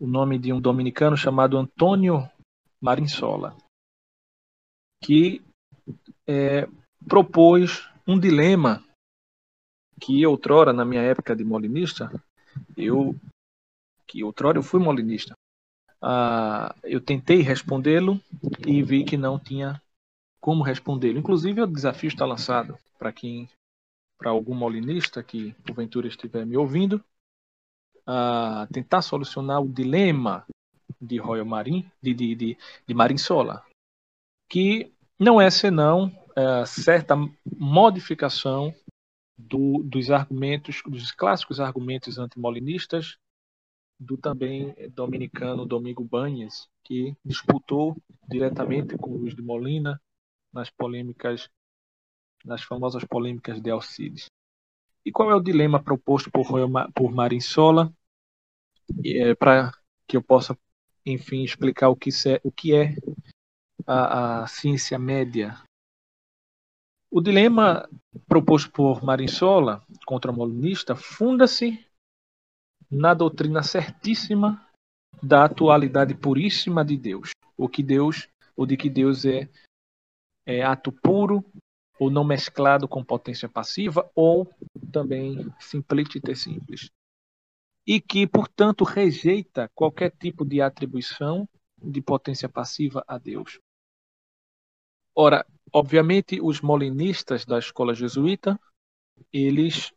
o nome de um dominicano chamado Antônio Marinsola, que é, propôs um dilema que outrora, na minha época de molinista, eu que outrora eu fui molinista, ah, eu tentei respondê-lo e vi que não tinha como respondê-lo. Inclusive, o desafio está lançado para quem, para algum molinista que porventura estiver me ouvindo, a tentar solucionar o dilema de Royal Marin, de, de, de, de Marin Sola, que não é senão é, certa modificação do, dos argumentos, dos clássicos argumentos antimolinistas, do também dominicano Domingo Banhes, que disputou diretamente com Luiz de Molina nas polêmicas, nas famosas polêmicas de Alcides. E qual é o dilema proposto por, por Marinsola é, para que eu possa, enfim, explicar o que, é, o que é a, a ciência média? O dilema proposto por Marinsola contra o molinista funda-se na doutrina certíssima da atualidade puríssima de Deus, o que Deus, ou de que Deus é, é ato puro ou não mesclado com potência passiva ou também simplícita e simples. E que, portanto, rejeita qualquer tipo de atribuição de potência passiva a Deus. Ora, obviamente, os molinistas da escola jesuíta, eles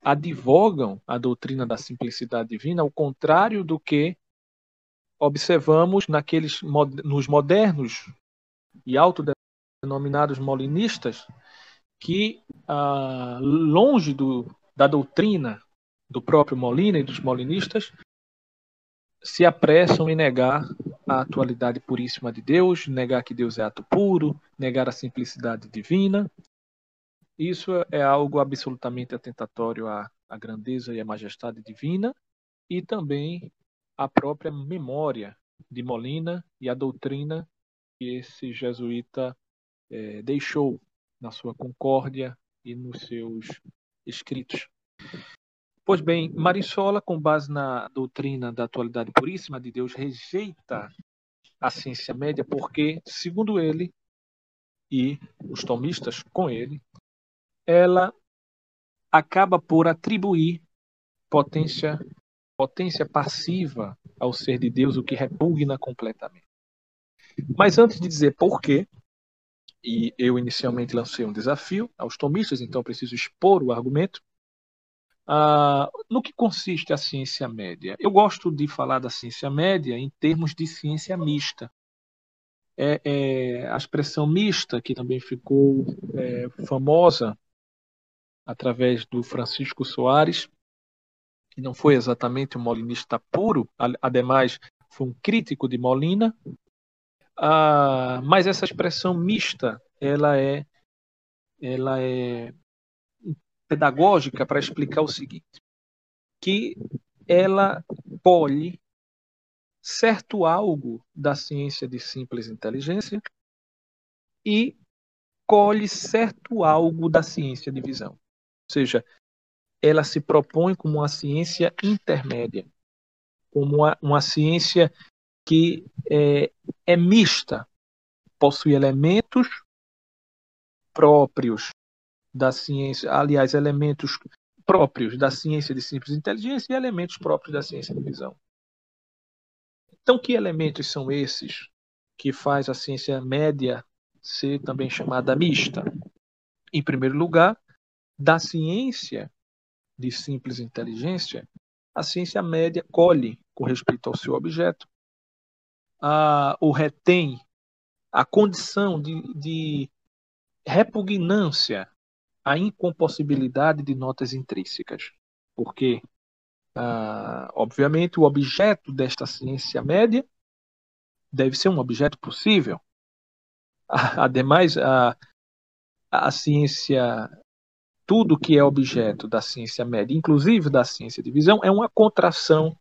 advogam a doutrina da simplicidade divina, ao contrário do que observamos naqueles nos modernos e autodenominados molinistas que ah, longe do, da doutrina do próprio Molina e dos molinistas se apressam em negar a atualidade puríssima de Deus, negar que Deus é ato puro, negar a simplicidade divina isso é algo absolutamente atentatório à, à grandeza e à majestade divina e também à própria memória de Molina e a doutrina que esse jesuíta é, deixou na sua concórdia e nos seus escritos. Pois bem, Marissola, com base na doutrina da atualidade puríssima de Deus, rejeita a ciência média porque, segundo ele, e os tomistas com ele, ela acaba por atribuir potência potência passiva ao ser de Deus, o que repugna completamente. Mas antes de dizer por quê, e eu inicialmente lancei um desafio aos tomistas, então preciso expor o argumento. Ah, no que consiste a ciência média? Eu gosto de falar da ciência média em termos de ciência mista. É, é a expressão mista, que também ficou é, famosa através do Francisco Soares, que não foi exatamente um molinista puro, ademais foi um crítico de Molina, ah, mas essa expressão mista, ela é, ela é pedagógica para explicar o seguinte, que ela colhe certo algo da ciência de simples inteligência e colhe certo algo da ciência de visão. Ou seja, ela se propõe como uma ciência intermédia, como uma, uma ciência que é, é mista, possui elementos próprios da ciência, aliás, elementos próprios da ciência de simples inteligência e elementos próprios da ciência de visão. Então, que elementos são esses que faz a ciência média ser também chamada mista? Em primeiro lugar, da ciência de simples inteligência, a ciência média colhe com respeito ao seu objeto, a, o retém a condição de, de repugnância à incompossibilidade de notas intrínsecas. Porque, ah, obviamente, o objeto desta ciência média deve ser um objeto possível. Ademais, a, a ciência tudo que é objeto da ciência média, inclusive da ciência de visão, é uma contração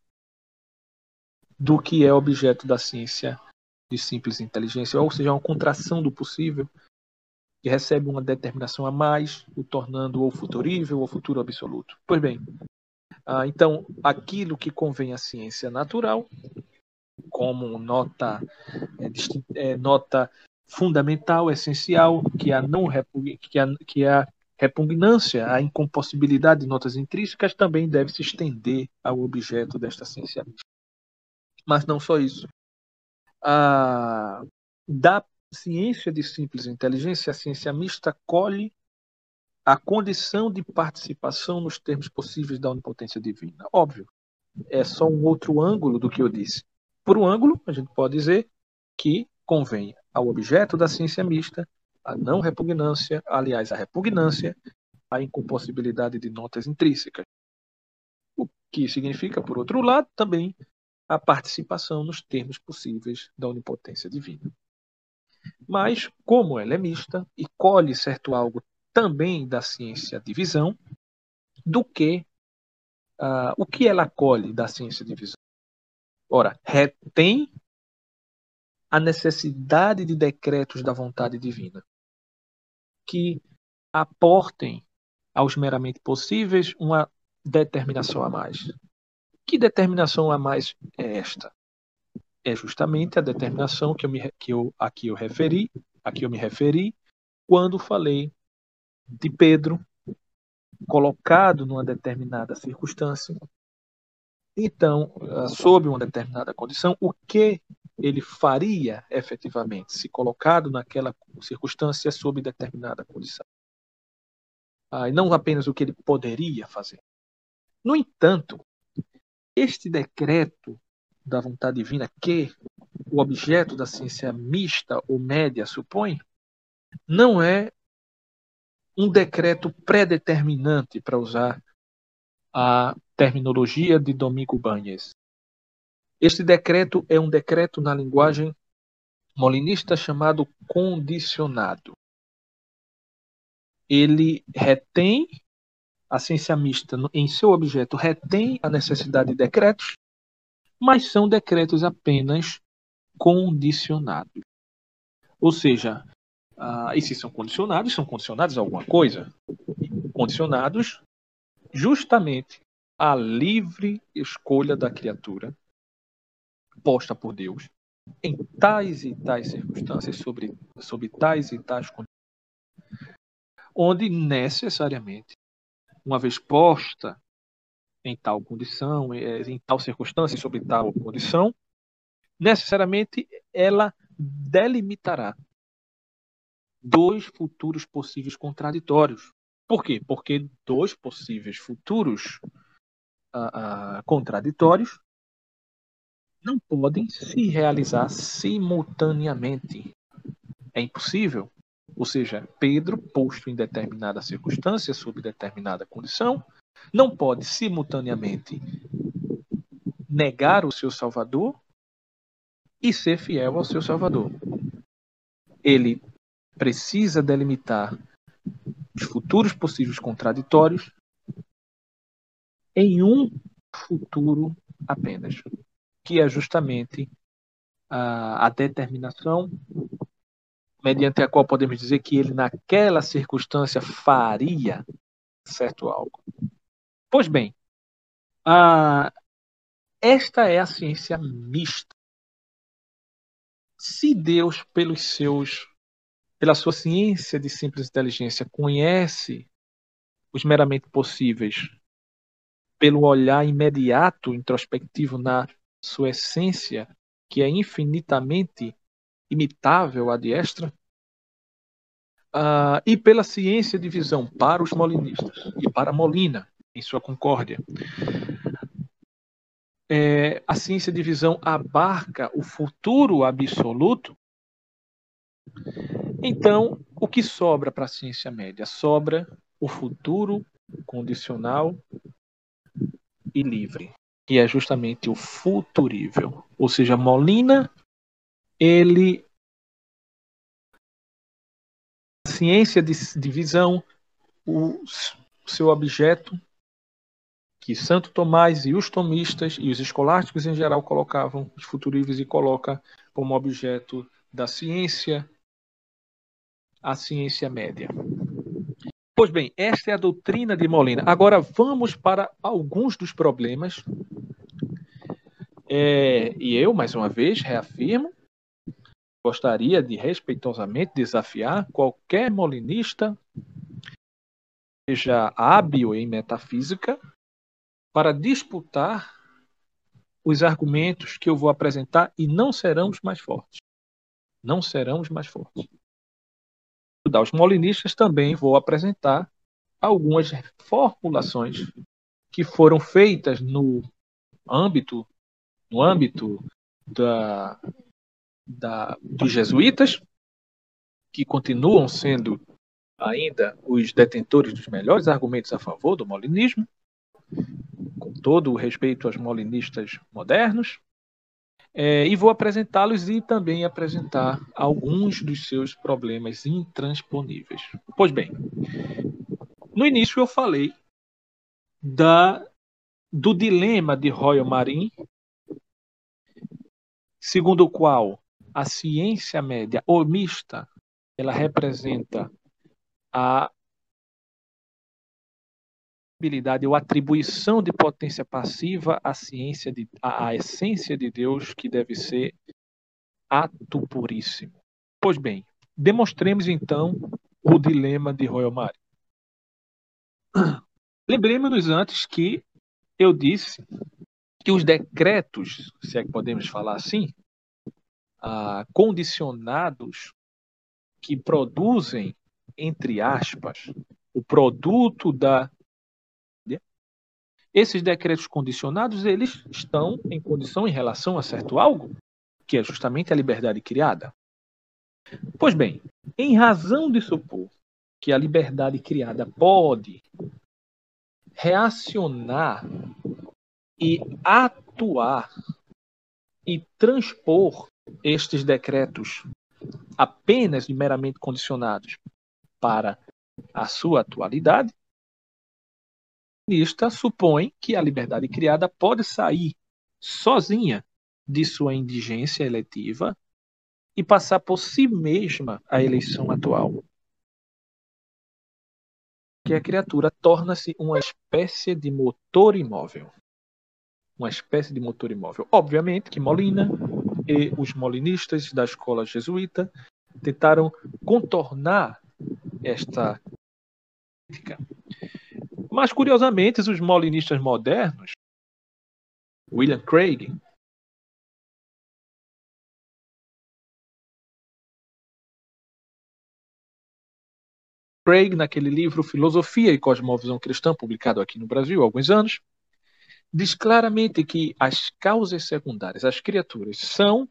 do que é objeto da ciência de simples inteligência, ou seja, é uma contração do possível que recebe uma determinação a mais, o tornando ou futurível ou futuro absoluto. Pois bem, ah, então aquilo que convém à ciência natural, como nota, é, é, nota fundamental, essencial, que a não que a, que a repugnância à incompossibilidade de notas intrínsecas também deve se estender ao objeto desta ciência Mas não só isso. A, da ciência de simples inteligência, a ciência mista colhe a condição de participação nos termos possíveis da onipotência divina. Óbvio, é só um outro ângulo do que eu disse. Por um ângulo, a gente pode dizer que convém ao objeto da ciência mista a não repugnância, aliás, a repugnância, a incompossibilidade de notas intrínsecas. que significa, por outro lado, também a participação nos termos possíveis da onipotência divina. Mas, como ela é mista e colhe certo algo também da ciência de visão, do que uh, o que ela colhe da ciência de visão? Ora, retém a necessidade de decretos da vontade divina que aportem aos meramente possíveis uma determinação a mais. Que determinação a mais é esta? É justamente a determinação que eu, me, que eu aqui eu referi, aqui eu me referi quando falei de Pedro colocado numa determinada circunstância. Então, ah, sob uma determinada condição, o que ele faria efetivamente se colocado naquela circunstância sob determinada condição? Ah, e não apenas o que ele poderia fazer. No entanto, este decreto da vontade divina que o objeto da ciência mista ou média supõe, não é um decreto predeterminante, para usar a terminologia de Domingo Banhes. Este decreto é um decreto na linguagem molinista chamado condicionado. Ele retém a ciência mista em seu objeto retém a necessidade de decretos, mas são decretos apenas condicionados. Ou seja, ah, e se são condicionados, são condicionados a alguma coisa. Condicionados justamente à livre escolha da criatura posta por Deus em tais e tais circunstâncias, sobre, sobre tais e tais condições, onde necessariamente, uma vez posta em tal condição, eh, em tal circunstância, sobre tal condição, necessariamente ela delimitará dois futuros possíveis contraditórios. Por quê? Porque dois possíveis futuros uh, uh, contraditórios não podem se realizar simultaneamente. É impossível. Ou seja, Pedro, posto em determinada circunstância, sob determinada condição, não pode simultaneamente negar o seu Salvador e ser fiel ao seu Salvador. Ele precisa delimitar os futuros possíveis contraditórios em um futuro apenas, que é justamente a, a determinação mediante a qual podemos dizer que ele naquela circunstância faria certo algo. Pois bem, a, esta é a ciência mista. Se Deus, pelos seus pela sua ciência de simples inteligência, conhece os meramente possíveis pelo olhar imediato, introspectivo na sua essência, que é infinitamente imitável à diestra, uh, e pela ciência de visão para os molinistas e para Molina, em sua concórdia. É, a ciência de visão abarca o futuro absoluto então, o que sobra para a ciência média? Sobra o futuro condicional e livre, que é justamente o futurível. Ou seja, Molina, ele a ciência de, de visão, o seu objeto que Santo Tomás e os tomistas e os escolásticos em geral colocavam os futuríveis e coloca como objeto da ciência a ciência média. Pois bem, esta é a doutrina de Molina. Agora vamos para alguns dos problemas. É, e eu, mais uma vez, reafirmo, gostaria de respeitosamente desafiar qualquer molinista, seja hábil em metafísica, para disputar os argumentos que eu vou apresentar e não serão os mais fortes. Não serão os mais fortes estudar os molinistas, também vou apresentar algumas formulações que foram feitas no âmbito no âmbito da, da, dos jesuítas, que continuam sendo ainda os detentores dos melhores argumentos a favor do molinismo, com todo o respeito aos molinistas modernos, é, e vou apresentá-los e também apresentar alguns dos seus problemas intransponíveis. Pois bem, no início eu falei da, do dilema de Royal Marin, segundo o qual a ciência média ou mista ela representa a habilidade ou atribuição de potência passiva à ciência de, à, à essência de Deus que deve ser ato puríssimo. Pois bem, demonstremos então o dilema de Royal Mari. Lembremos-nos antes que eu disse que os decretos, se é que podemos falar assim, ah, condicionados que produzem, entre aspas, o produto da esses decretos condicionados, eles estão em condição em relação a certo algo, que é justamente a liberdade criada. Pois bem, em razão de supor que a liberdade criada pode reacionar e atuar e transpor estes decretos apenas e meramente condicionados para a sua atualidade, comunista supõe que a liberdade criada pode sair sozinha de sua indigência eletiva e passar por si mesma a eleição atual. Que a criatura torna-se uma espécie de motor imóvel. Uma espécie de motor imóvel. Obviamente que Molina e os molinistas da escola jesuíta tentaram contornar esta crítica mas, curiosamente, os molinistas modernos, William Craig, Craig, naquele livro Filosofia e Cosmovisão Cristã, publicado aqui no Brasil há alguns anos, diz claramente que as causas secundárias, as criaturas, são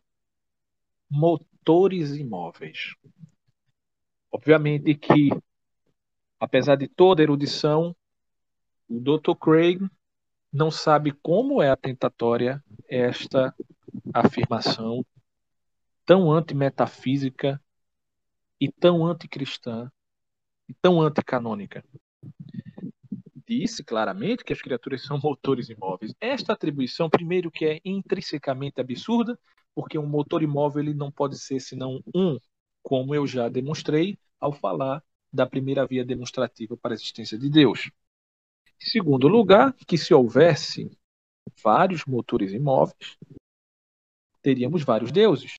motores imóveis. Obviamente que, apesar de toda erudição, o Dr. Craig não sabe como é atentatória esta afirmação tão antimetafísica e tão anticristã e tão anticanônica. Disse claramente que as criaturas são motores imóveis. Esta atribuição, primeiro, que é intrinsecamente absurda, porque um motor imóvel ele não pode ser senão um, como eu já demonstrei ao falar da primeira via demonstrativa para a existência de Deus. Segundo lugar, que se houvesse vários motores imóveis, teríamos vários deuses.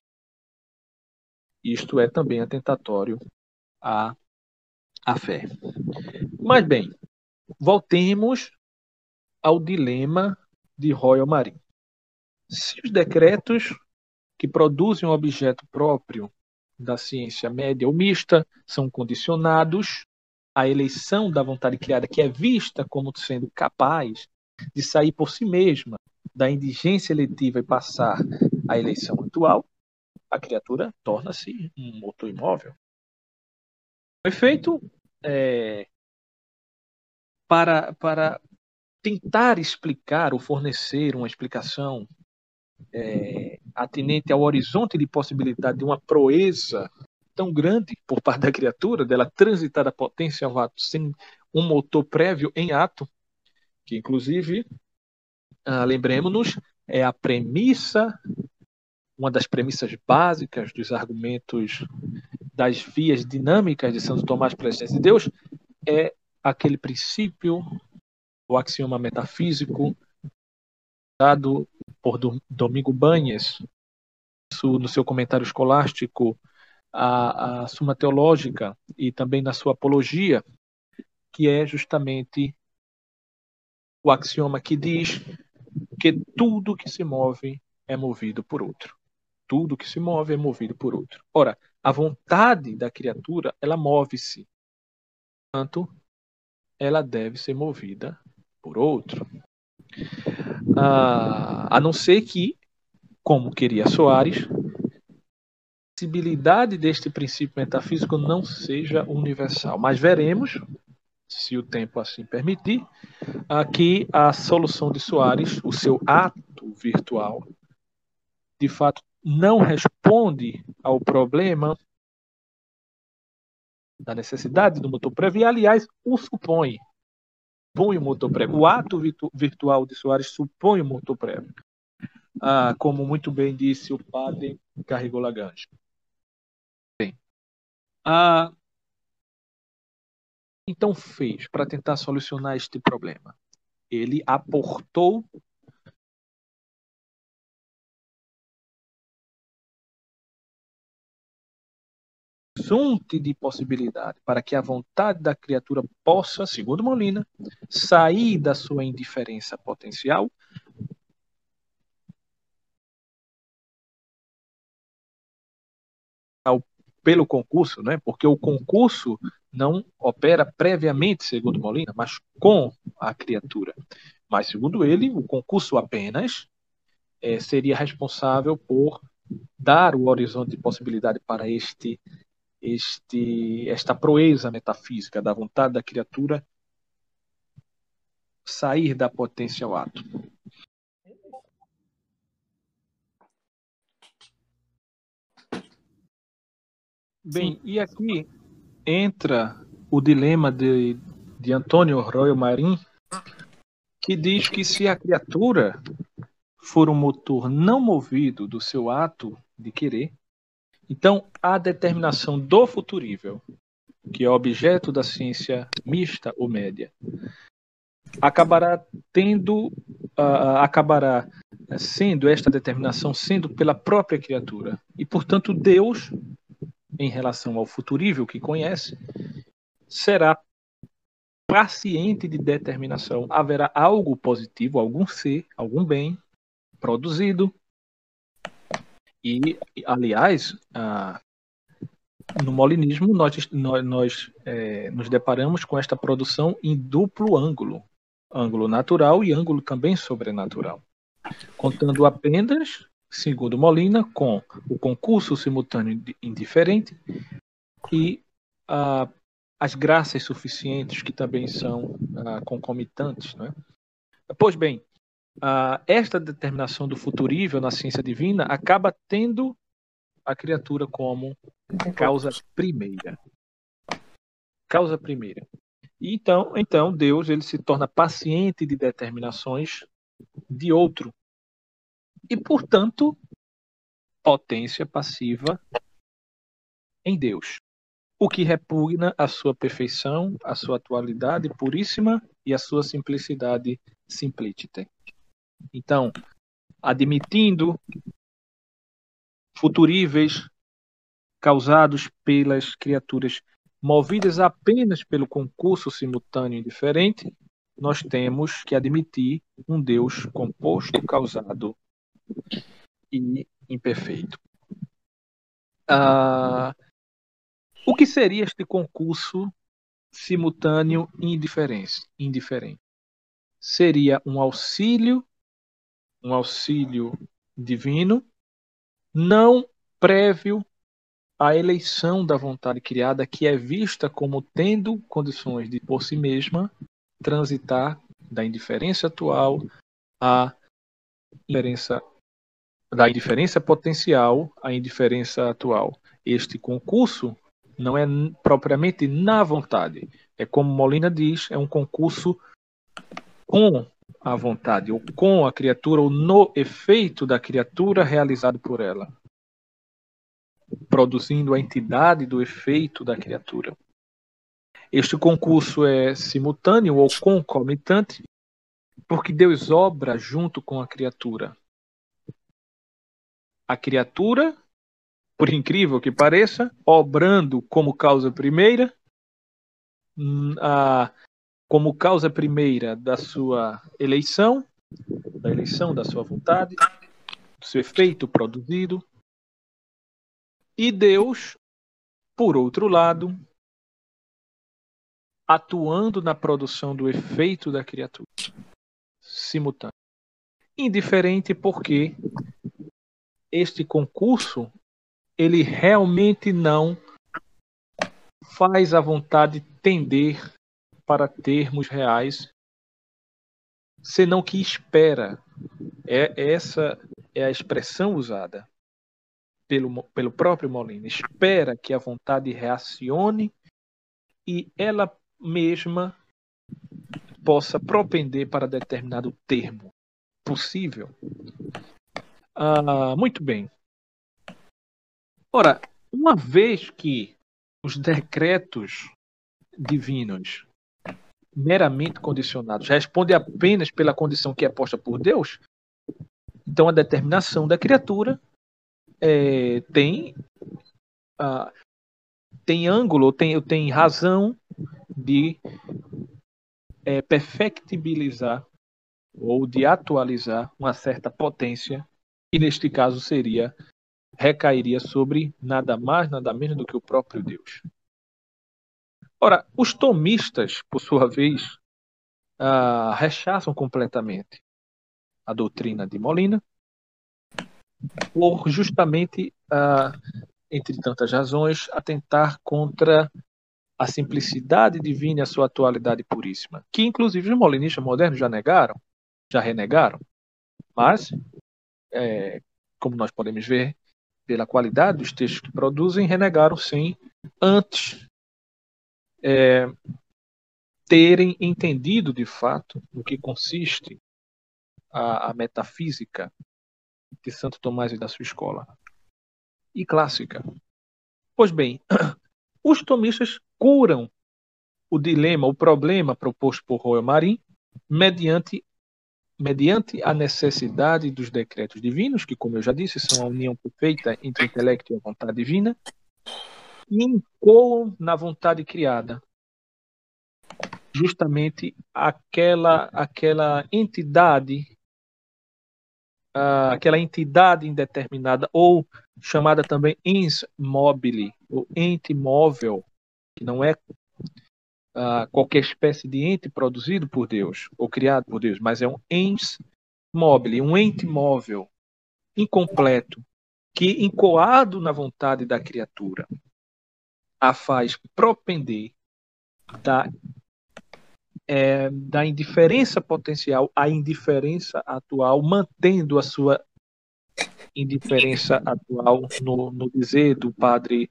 Isto é também atentatório à, à fé. Mas bem, voltemos ao dilema de Royal Marin. Se os decretos que produzem um objeto próprio da ciência média ou mista são condicionados a eleição da vontade criada, que é vista como sendo capaz de sair por si mesma da indigência eletiva e passar à eleição atual, a criatura torna-se um motor imóvel. O efeito é, para, para tentar explicar ou fornecer uma explicação é, atinente ao horizonte de possibilidade de uma proeza tão grande por parte da criatura, dela transitar da potência ao ato sem um motor prévio em ato, que inclusive, ah, lembremos-nos, é a premissa, uma das premissas básicas dos argumentos das vias dinâmicas de Santo Tomás para a existência de Deus, é aquele princípio, o axioma metafísico, dado por Domingo Banhes, no seu comentário escolástico a, a Suma Teológica e também na sua apologia, que é justamente o axioma que diz que tudo que se move é movido por outro. Tudo que se move é movido por outro. Ora, a vontade da criatura, ela move-se. Portanto, ela deve ser movida por outro. Ah, a não ser que, como queria Soares, sensibilidade deste princípio metafísico não seja universal. Mas veremos se o tempo assim permitir, aqui a solução de Soares, o seu ato virtual, de fato não responde ao problema da necessidade do motor prévio, e aliás, o supõe. Supõe o motor prévio. O ato virtu virtual de Soares supõe o motor prévio. Ah, como muito bem disse o padre Carregou Lagrange. Ah, então fez para tentar solucionar este problema? Ele aportou horizonte de possibilidade para que a vontade da criatura possa, segundo Molina, sair da sua indiferença potencial pelo concurso, né? porque o concurso não opera previamente, segundo Molina, mas com a criatura. Mas, segundo ele, o concurso apenas é, seria responsável por dar o horizonte de possibilidade para este este, esta proeza metafísica da vontade da criatura sair da potência ao ato. Bem, e aqui entra o dilema de, de Antônio Royo Marim, que diz que se a criatura for um motor não movido do seu ato de querer, então, a determinação do futurível, que é objeto da ciência mista ou média, acabará tendo, uh, acabará sendo esta determinação sendo pela própria criatura. E, portanto, Deus, em relação ao futurível que conhece, será paciente de determinação. Haverá algo positivo, algum ser, algum bem produzido. E, aliás, no molinismo, nós, nós, nós é, nos deparamos com esta produção em duplo ângulo, ângulo natural e ângulo também sobrenatural, contando apenas, segundo Molina, com o concurso simultâneo indiferente e ah, as graças suficientes que também são ah, concomitantes. Né? Pois bem, uh, esta determinação do futurível na ciência divina acaba tendo a criatura como causa primeira. Causa primeira. E então, então Deus ele se torna paciente de determinações de outro. E, portanto, potência passiva em Deus. O que repugna a sua perfeição, a sua atualidade puríssima e a sua simplicidade simplícita. Então, admitindo futuríveis causados pelas criaturas movidas apenas pelo concurso simultâneo e diferente, nós temos que admitir um Deus composto, causado e imperfeito. Ah, o que seria este concurso simultâneo e indiferente? Seria um auxílio um auxílio divino, não prévio à eleição da vontade criada, que é vista como tendo condições de, por si mesma, transitar da indiferença atual à indiferença da indiferença potencial à indiferença atual. Este concurso não é propriamente na vontade. É como Molina diz, é um concurso com à vontade, ou com a criatura, ou no efeito da criatura realizado por ela, produzindo a entidade do efeito da criatura. Este concurso é simultâneo ou concomitante, porque Deus obra junto com a criatura. A criatura, por incrível que pareça, obrando como causa primeira, hum, a como causa primeira da sua eleição, da eleição da sua vontade, do seu efeito produzido, e Deus, por outro lado, atuando na produção do efeito da criatura, simultâneo. Indiferente porque este concurso ele realmente não faz a vontade tender para termos reais, senão que espera. É essa é a expressão usada pelo, pelo próprio Molina. Espera que a vontade reacione e ela mesma possa propender para determinado termo possível. Ah, muito bem. Ora, uma vez que os decretos divinos meramente condicionados respondem apenas pela condição que é posta por Deus, então a determinação da criatura é, tem uh, tem ângulo, tem, tem razão de é, perfectibilizar ou de atualizar uma certa potência, que neste caso seria recairia sobre nada mais, nada menos do que o próprio Deus. Ora, os tomistas, por sua vez, ah, rechaçam completamente a doutrina de Molina, por justamente, ah, entre tantas razões, atentar contra a simplicidade divina e a sua atualidade puríssima, que inclusive os molinistas modernos já negaram, já renegaram, mas, é, como nós podemos ver, pela qualidade dos textos que produzem, renegaram sim antes é, terem entendido de fato no que consiste a, a metafísica de Santo Tomás e da sua escola. E clássica. Pois bem, os tomistas curam o dilema, o problema proposto por Royal Marim, mediante, mediante a necessidade dos decretos divinos, que, como eu já disse, são a união perfeita entre o intelecto e a vontade divina, e incoam na vontade criada. Justamente aquela aquela entidade uh, aquela entidade indeterminada ou chamada também ens mobile ou ente móvel que não é qualquer espécie de ente produzido por Deus ou criado por Deus mas é um ens mobile um ente móvel incompleto que encoado na vontade da criatura a faz propender da, é, da indiferença potencial à indiferença atual, mantendo a sua indiferença atual, no, no dizer do padre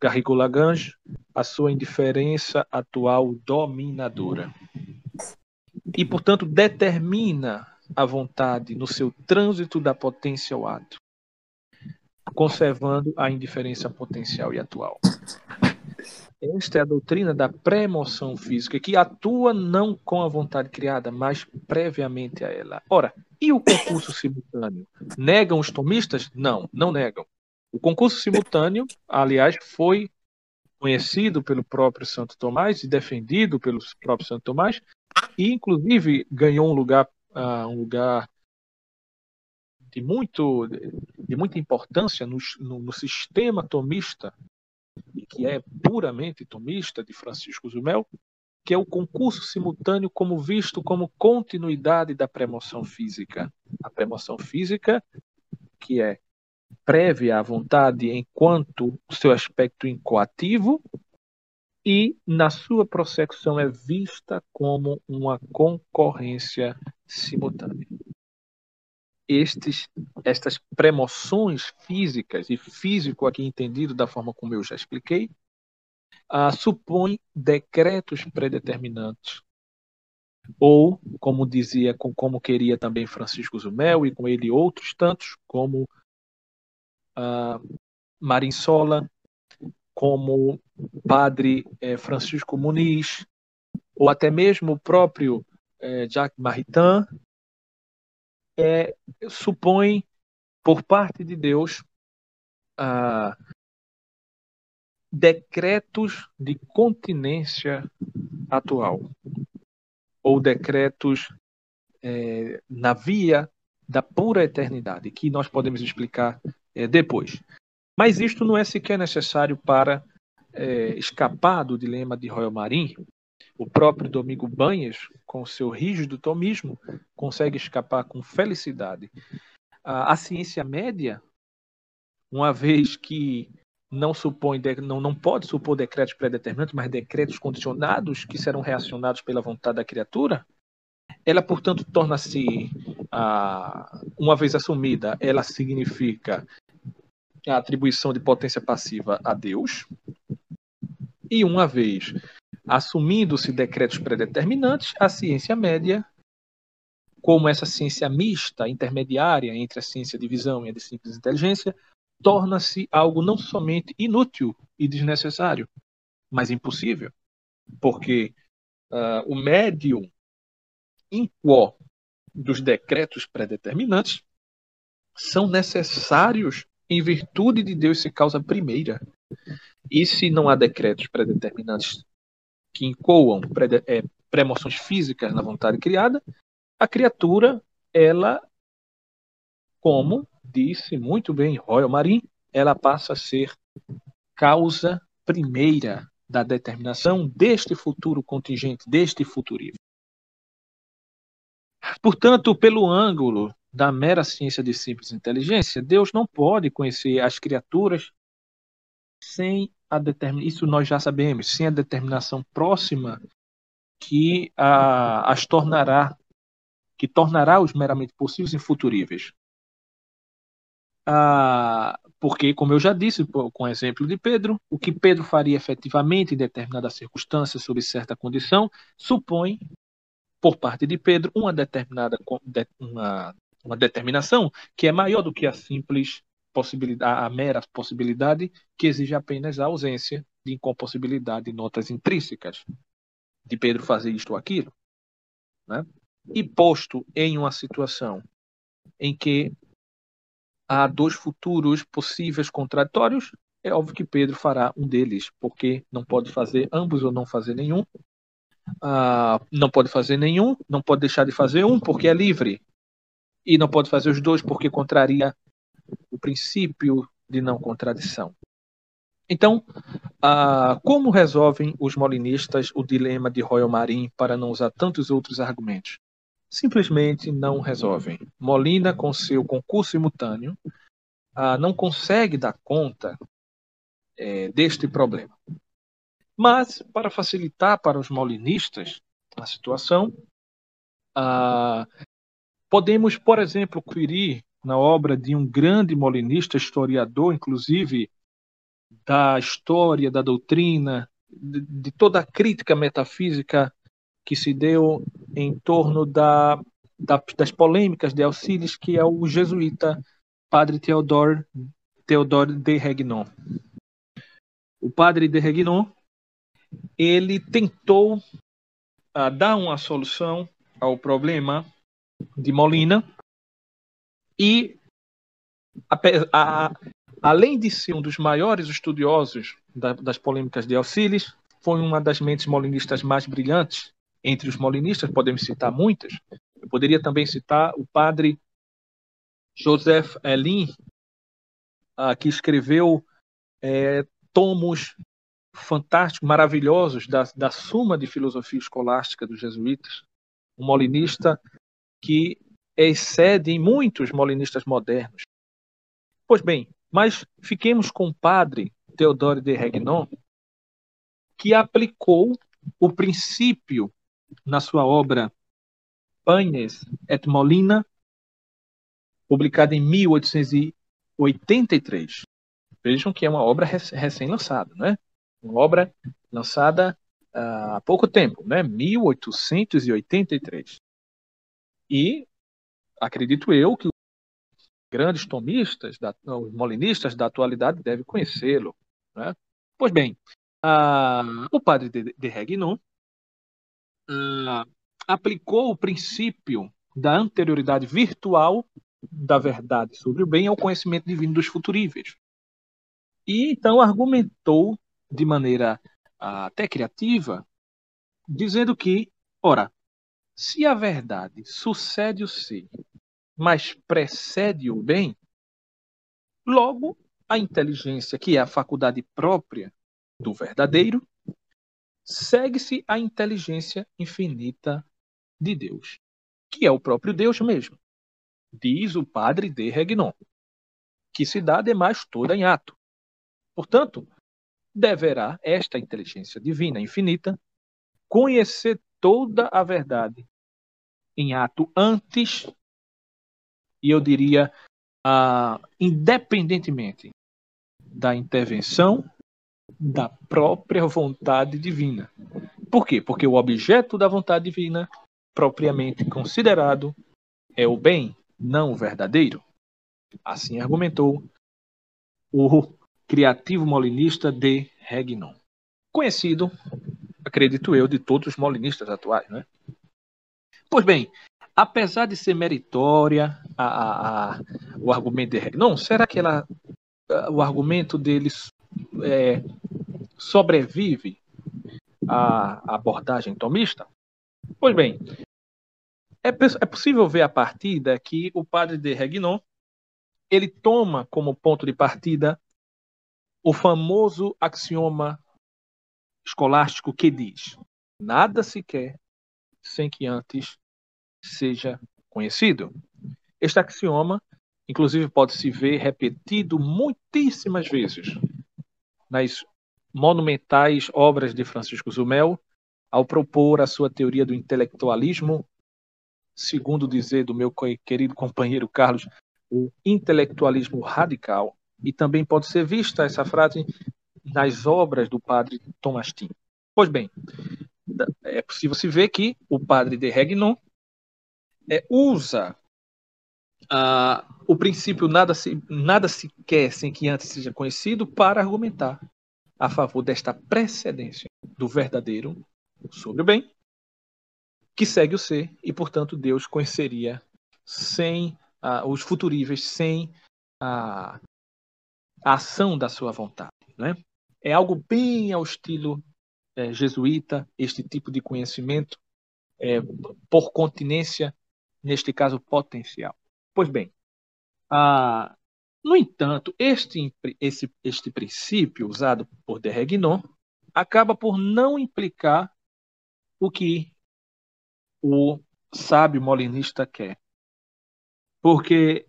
Garrigou Lagrange, a sua indiferença atual dominadora. E, portanto, determina a vontade no seu trânsito da potência ao ato conservando a indiferença potencial e atual. Esta é a doutrina da pré-emoção física, que atua não com a vontade criada, mas previamente a ela. Ora, e o concurso simultâneo? Negam os tomistas? Não, não negam. O concurso simultâneo, aliás, foi conhecido pelo próprio Santo Tomás e defendido pelo próprio Santo Tomás, e inclusive ganhou um lugar, uh, um lugar de, muito, de muita importância no, no, no sistema tomista, que é puramente tomista, de Francisco Zumel, que é o concurso simultâneo como visto como continuidade da premoção física. A premoção física, que é prévia à vontade enquanto seu aspecto incoativo, e na sua prossecução é vista como uma concorrência simultânea estes, estas premoções físicas, e físico aqui entendido da forma como eu já expliquei, uh, supõe decretos predeterminantes. Ou, como dizia, como queria também Francisco Zumel, e com ele outros tantos, como uh, Marinsola, como Padre eh, Francisco Muniz, ou até mesmo o próprio eh, Jacques Maritain, é, supõe, por parte de Deus, ah, decretos de continência atual, ou decretos é, na via da pura eternidade, que nós podemos explicar é, depois. Mas isto não é sequer necessário para é, escapar do dilema de Royal Marim, o próprio Domingo Banhas, com seu rígido tomismo, consegue escapar com felicidade. A, a ciência média, uma vez que não supõe, não, não pode supor decretos pré-determinantes, mas decretos condicionados que serão reacionados pela vontade da criatura, ela, portanto, torna-se, uma vez assumida, ela significa a atribuição de potência passiva a Deus, e uma vez assumindo-se decretos predeterminantes, a ciência média, como essa ciência mista, intermediária entre a ciência de visão e a de simples inteligência, torna-se algo não somente inútil e desnecessário, mas impossível, porque uh, o médium in quo dos decretos predeterminantes são necessários em virtude de Deus ser causa primeira. E se não há decretos predeterminantes que incoam é, pré-emoções físicas na vontade criada, a criatura, ela, como disse muito bem Royal Marin, ela passa a ser causa primeira da determinação deste futuro contingente, deste futurismo. Portanto, pelo ângulo da mera ciência de simples inteligência, Deus não pode conhecer as criaturas sem a determinação, isso nós já sabemos, sem a determinação próxima que a, as tornará, que tornará os meramente possíveis infuturíveis. Ah, porque, como eu já disse, com o exemplo de Pedro, o que Pedro faria efetivamente em determinada circunstância, sob certa condição, supõe, por parte de Pedro, uma determinada uma, uma determinação que é maior do que a simples possibilidade, a mera possibilidade que exige apenas a ausência de incompossibilidade de notas intrínsecas de Pedro fazer isto ou aquilo. Né? E posto em uma situação em que há dois futuros possíveis contraditórios, é óbvio que Pedro fará um deles, porque não pode fazer ambos ou não fazer nenhum. Ah, não pode fazer nenhum, não pode deixar de fazer um, porque é livre. E não pode fazer os dois, porque contraria o princípio de não contradição. Então, ah, como resolvem os molinistas o dilema de Royal Marin para não usar tantos outros argumentos? simplesmente não resolvem. Molina, com seu concurso simultâneo, ah, não consegue dar conta é, deste problema. Mas, para facilitar para os molinistas a situação, ah, podemos, por exemplo, conferir na obra de um grande molinista, historiador, inclusive, da história, da doutrina, de, de toda a crítica metafísica que se deu em torno da, da, das polêmicas de Alcides, que é o jesuíta padre Theodore, Theodore de Regnon. O padre de Regnon ele tentou uh, dar uma solução ao problema de Molina e a, a, além de ser um dos maiores estudiosos da, das polêmicas de Alcides, foi uma das mentes molinistas mais brilhantes entre os molinistas, podemos citar muitas. Eu poderia também citar o padre Joseph Elin, uh, que escreveu é, tomos fantásticos, maravilhosos da, da Suma de Filosofia Escolástica dos Jesuítas, um molinista que excede em muitos molinistas modernos. Pois bem, mas fiquemos com o padre Theodore de Regnon, que aplicou o princípio na sua obra Paines et Molina, publicada em 1883. Vejam que é uma obra recém-lançada, né? Uma obra lançada uh, há pouco tempo, né? 1883. E acredito eu que os grandes tomistas, da, os molinistas da atualidade devem conhecê-lo. Né? Pois bem, o padre de, de Regnon aplicou o princípio da anterioridade virtual da verdade sobre o bem ao conhecimento divino dos futuríveis. E então argumentou de maneira uh, até criativa, dizendo que, ora, se a verdade sucede o ser, mas precede o bem, logo a inteligência, que é a faculdade própria do verdadeiro, segue-se a inteligência infinita de Deus, que é o próprio Deus mesmo, diz o padre de Regnon, que se dá ademais toda em ato. Portanto, deverá esta inteligência divina infinita conhecer toda a verdade em ato antes, e eu diria, uh, independentemente da intervenção da própria vontade divina. Por quê? Porque o objeto da vontade divina, propriamente considerado, é o bem, não o verdadeiro. Assim argumentou o criativo molinista de Regnon. Conhecido, acredito eu, de todos os molinistas atuais. Né? Pois bem, apesar de ser meritória a, a, a, o argumento de Regnon, será que ela, o argumento deles é, sobrevive à abordagem tomista? Pois bem, é, é possível ver a partida que o padre de Regnon ele toma como ponto de partida o famoso axioma escolástico que diz: nada se quer sem que antes seja conhecido. Este axioma, inclusive, pode se ver repetido muitíssimas vezes nas monumentais obras de Francisco Zumel, ao propor a sua teoria do intelectualismo, segundo dizer do meu querido companheiro Carlos, o intelectualismo radical, e também pode ser vista essa frase nas obras do padre Tomastin. Pois bem, é possível se ver que o padre de Regnon é, usa uh, o princípio nada se, nada se quer sem que antes seja conhecido para argumentar a favor desta precedência do verdadeiro sobre o bem, que segue o ser, e portanto Deus conheceria sem uh, os futuríveis, sem a, a ação da sua vontade. Né? É algo bem ao estilo é, jesuíta, este tipo de conhecimento, é, por continência, neste caso potencial. Pois bem, ah, no entanto, este, esse, este princípio usado por de Regnon acaba por não implicar o que o sábio molinista quer. Porque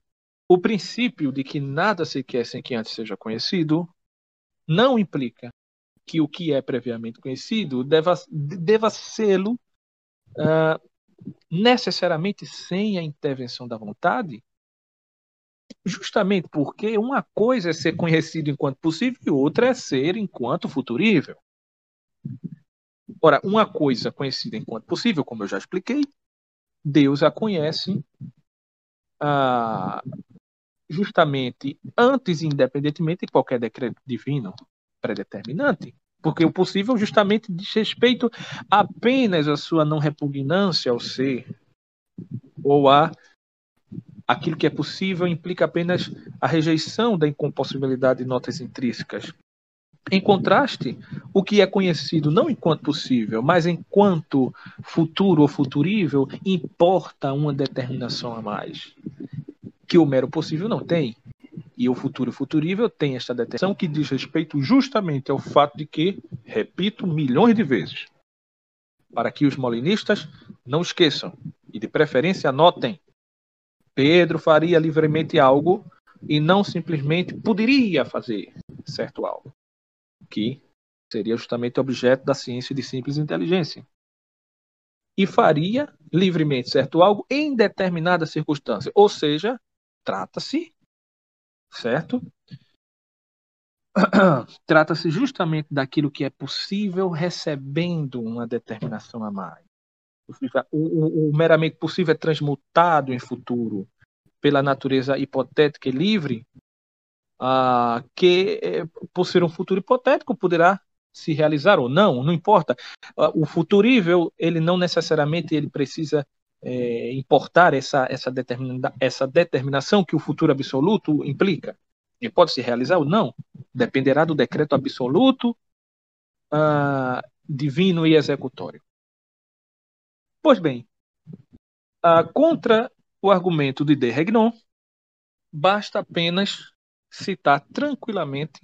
o princípio de que nada se quer sem que antes seja conhecido não implica que o que é previamente conhecido deva, deva sê-lo uh, necessariamente sem a intervenção da vontade, justamente porque uma coisa é ser conhecido enquanto possível e outra é ser enquanto futurível. Ora, uma coisa conhecida enquanto possível, como eu já expliquei, Deus a conhece ah, justamente antes, independentemente de qualquer decreto divino predeterminante. Porque o possível justamente diz respeito apenas à sua não repugnância ao ser, ou a aquilo que é possível implica apenas a rejeição da incompossibilidade de notas intrínsecas. Em contraste, o que é conhecido não enquanto possível, mas enquanto futuro ou futurível, importa uma determinação a mais, que o mero possível não tem. E o futuro futurível tem esta determinação que diz respeito justamente ao fato de que, repito milhões de vezes, para que os molinistas não esqueçam e de preferência anotem, Pedro faria livremente algo e não simplesmente poderia fazer certo algo, que seria justamente objeto da ciência de simples inteligência. E faria livremente certo algo em determinada circunstância, ou seja, trata-se certo? Trata-se justamente daquilo que é possível recebendo uma determinação a mais. O, o, o, meramente possível é transmutado em futuro pela natureza hipotética e livre, ah, que eh, por ser um futuro hipotético poderá se realizar ou não, não importa. Ah, o futurível ele não necessariamente ele precisa é, importar essa, essa, determina, essa determinação que o futuro absoluto implica. E pode se realizar ou não, dependerá do decreto absoluto, uh, divino e executório. Pois bem, uh, contra o argumento de De Regnon, basta apenas citar tranquilamente,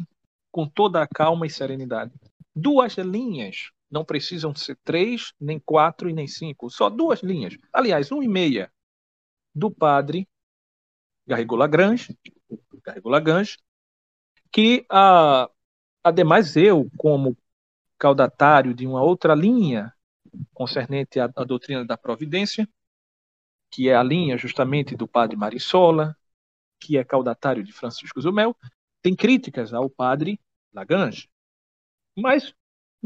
com toda a calma e serenidade, duas linhas não precisam ser três, nem quatro e nem cinco. Só duas linhas. Aliás, uma e meia do padre Garrigou Lagrange, Lagrange que ah, Ademais, eu, como caudatário de uma outra linha concernente à, à doutrina da providência, que é a linha justamente do padre Marissola, que é caudatário de Francisco Zumel, tem críticas ao padre Lagrange. Mas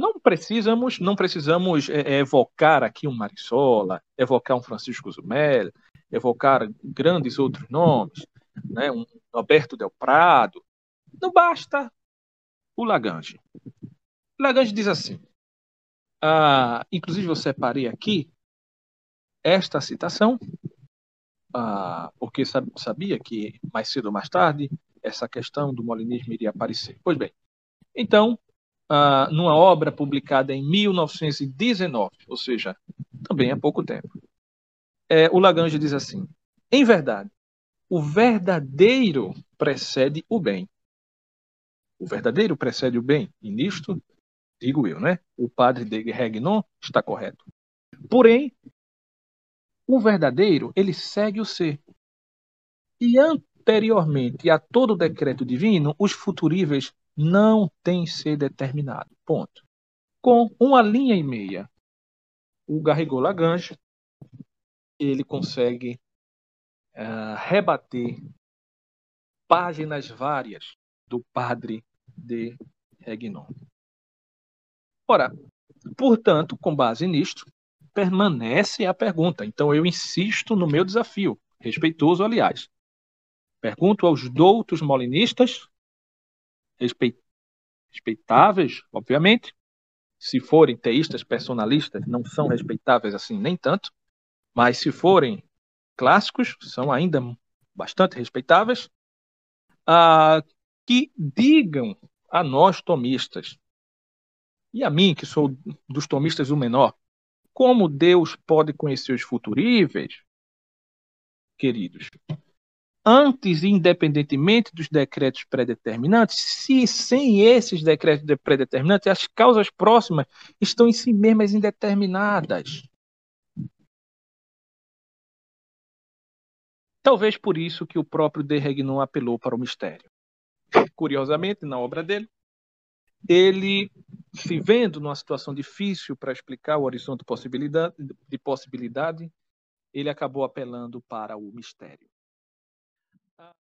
não precisamos, não precisamos é, é, evocar aqui um Marissola, evocar um Francisco Zumel, evocar grandes outros nomes, né, um Alberto Del Prado. Não basta o Lagrange. Lagrange diz assim, ah, inclusive eu separei aqui esta citação, ah, porque sabia que mais cedo ou mais tarde essa questão do molinismo iria aparecer. Pois bem, então, numa obra publicada em 1919, ou seja, também há pouco tempo, é, o Lagrange diz assim: em verdade, o verdadeiro precede o bem. O verdadeiro precede o bem, e nisto, digo eu, né? O padre de Regnon está correto. Porém, o verdadeiro, ele segue o ser. E anteriormente a todo decreto divino, os futuríveis não têm ser determinado. Ponto. Com uma linha e meia, o Garrigou Lagrange ele consegue uh, rebater páginas várias do padre de Regnon. Ora, portanto, com base nisto, permanece a pergunta. Então eu insisto no meu desafio, respeitoso, aliás. Pergunto aos doutos molinistas, respeitáveis, obviamente. Se forem teístas personalistas, não são respeitáveis assim nem tanto. Mas se forem clássicos, são ainda bastante respeitáveis. Ah, que digam a nós tomistas, e a mim, que sou dos tomistas o menor, como Deus pode conhecer os futuríveis, queridos? Antes independentemente dos decretos predeterminantes, se sem esses decretos predeterminantes, as causas próximas estão em si mesmas indeterminadas. Talvez por isso que o próprio De Regnon apelou para o mistério. Curiosamente, na obra dele, ele, se vendo numa situação difícil para explicar o horizonte de possibilidade, de possibilidade, ele acabou apelando para o mistério.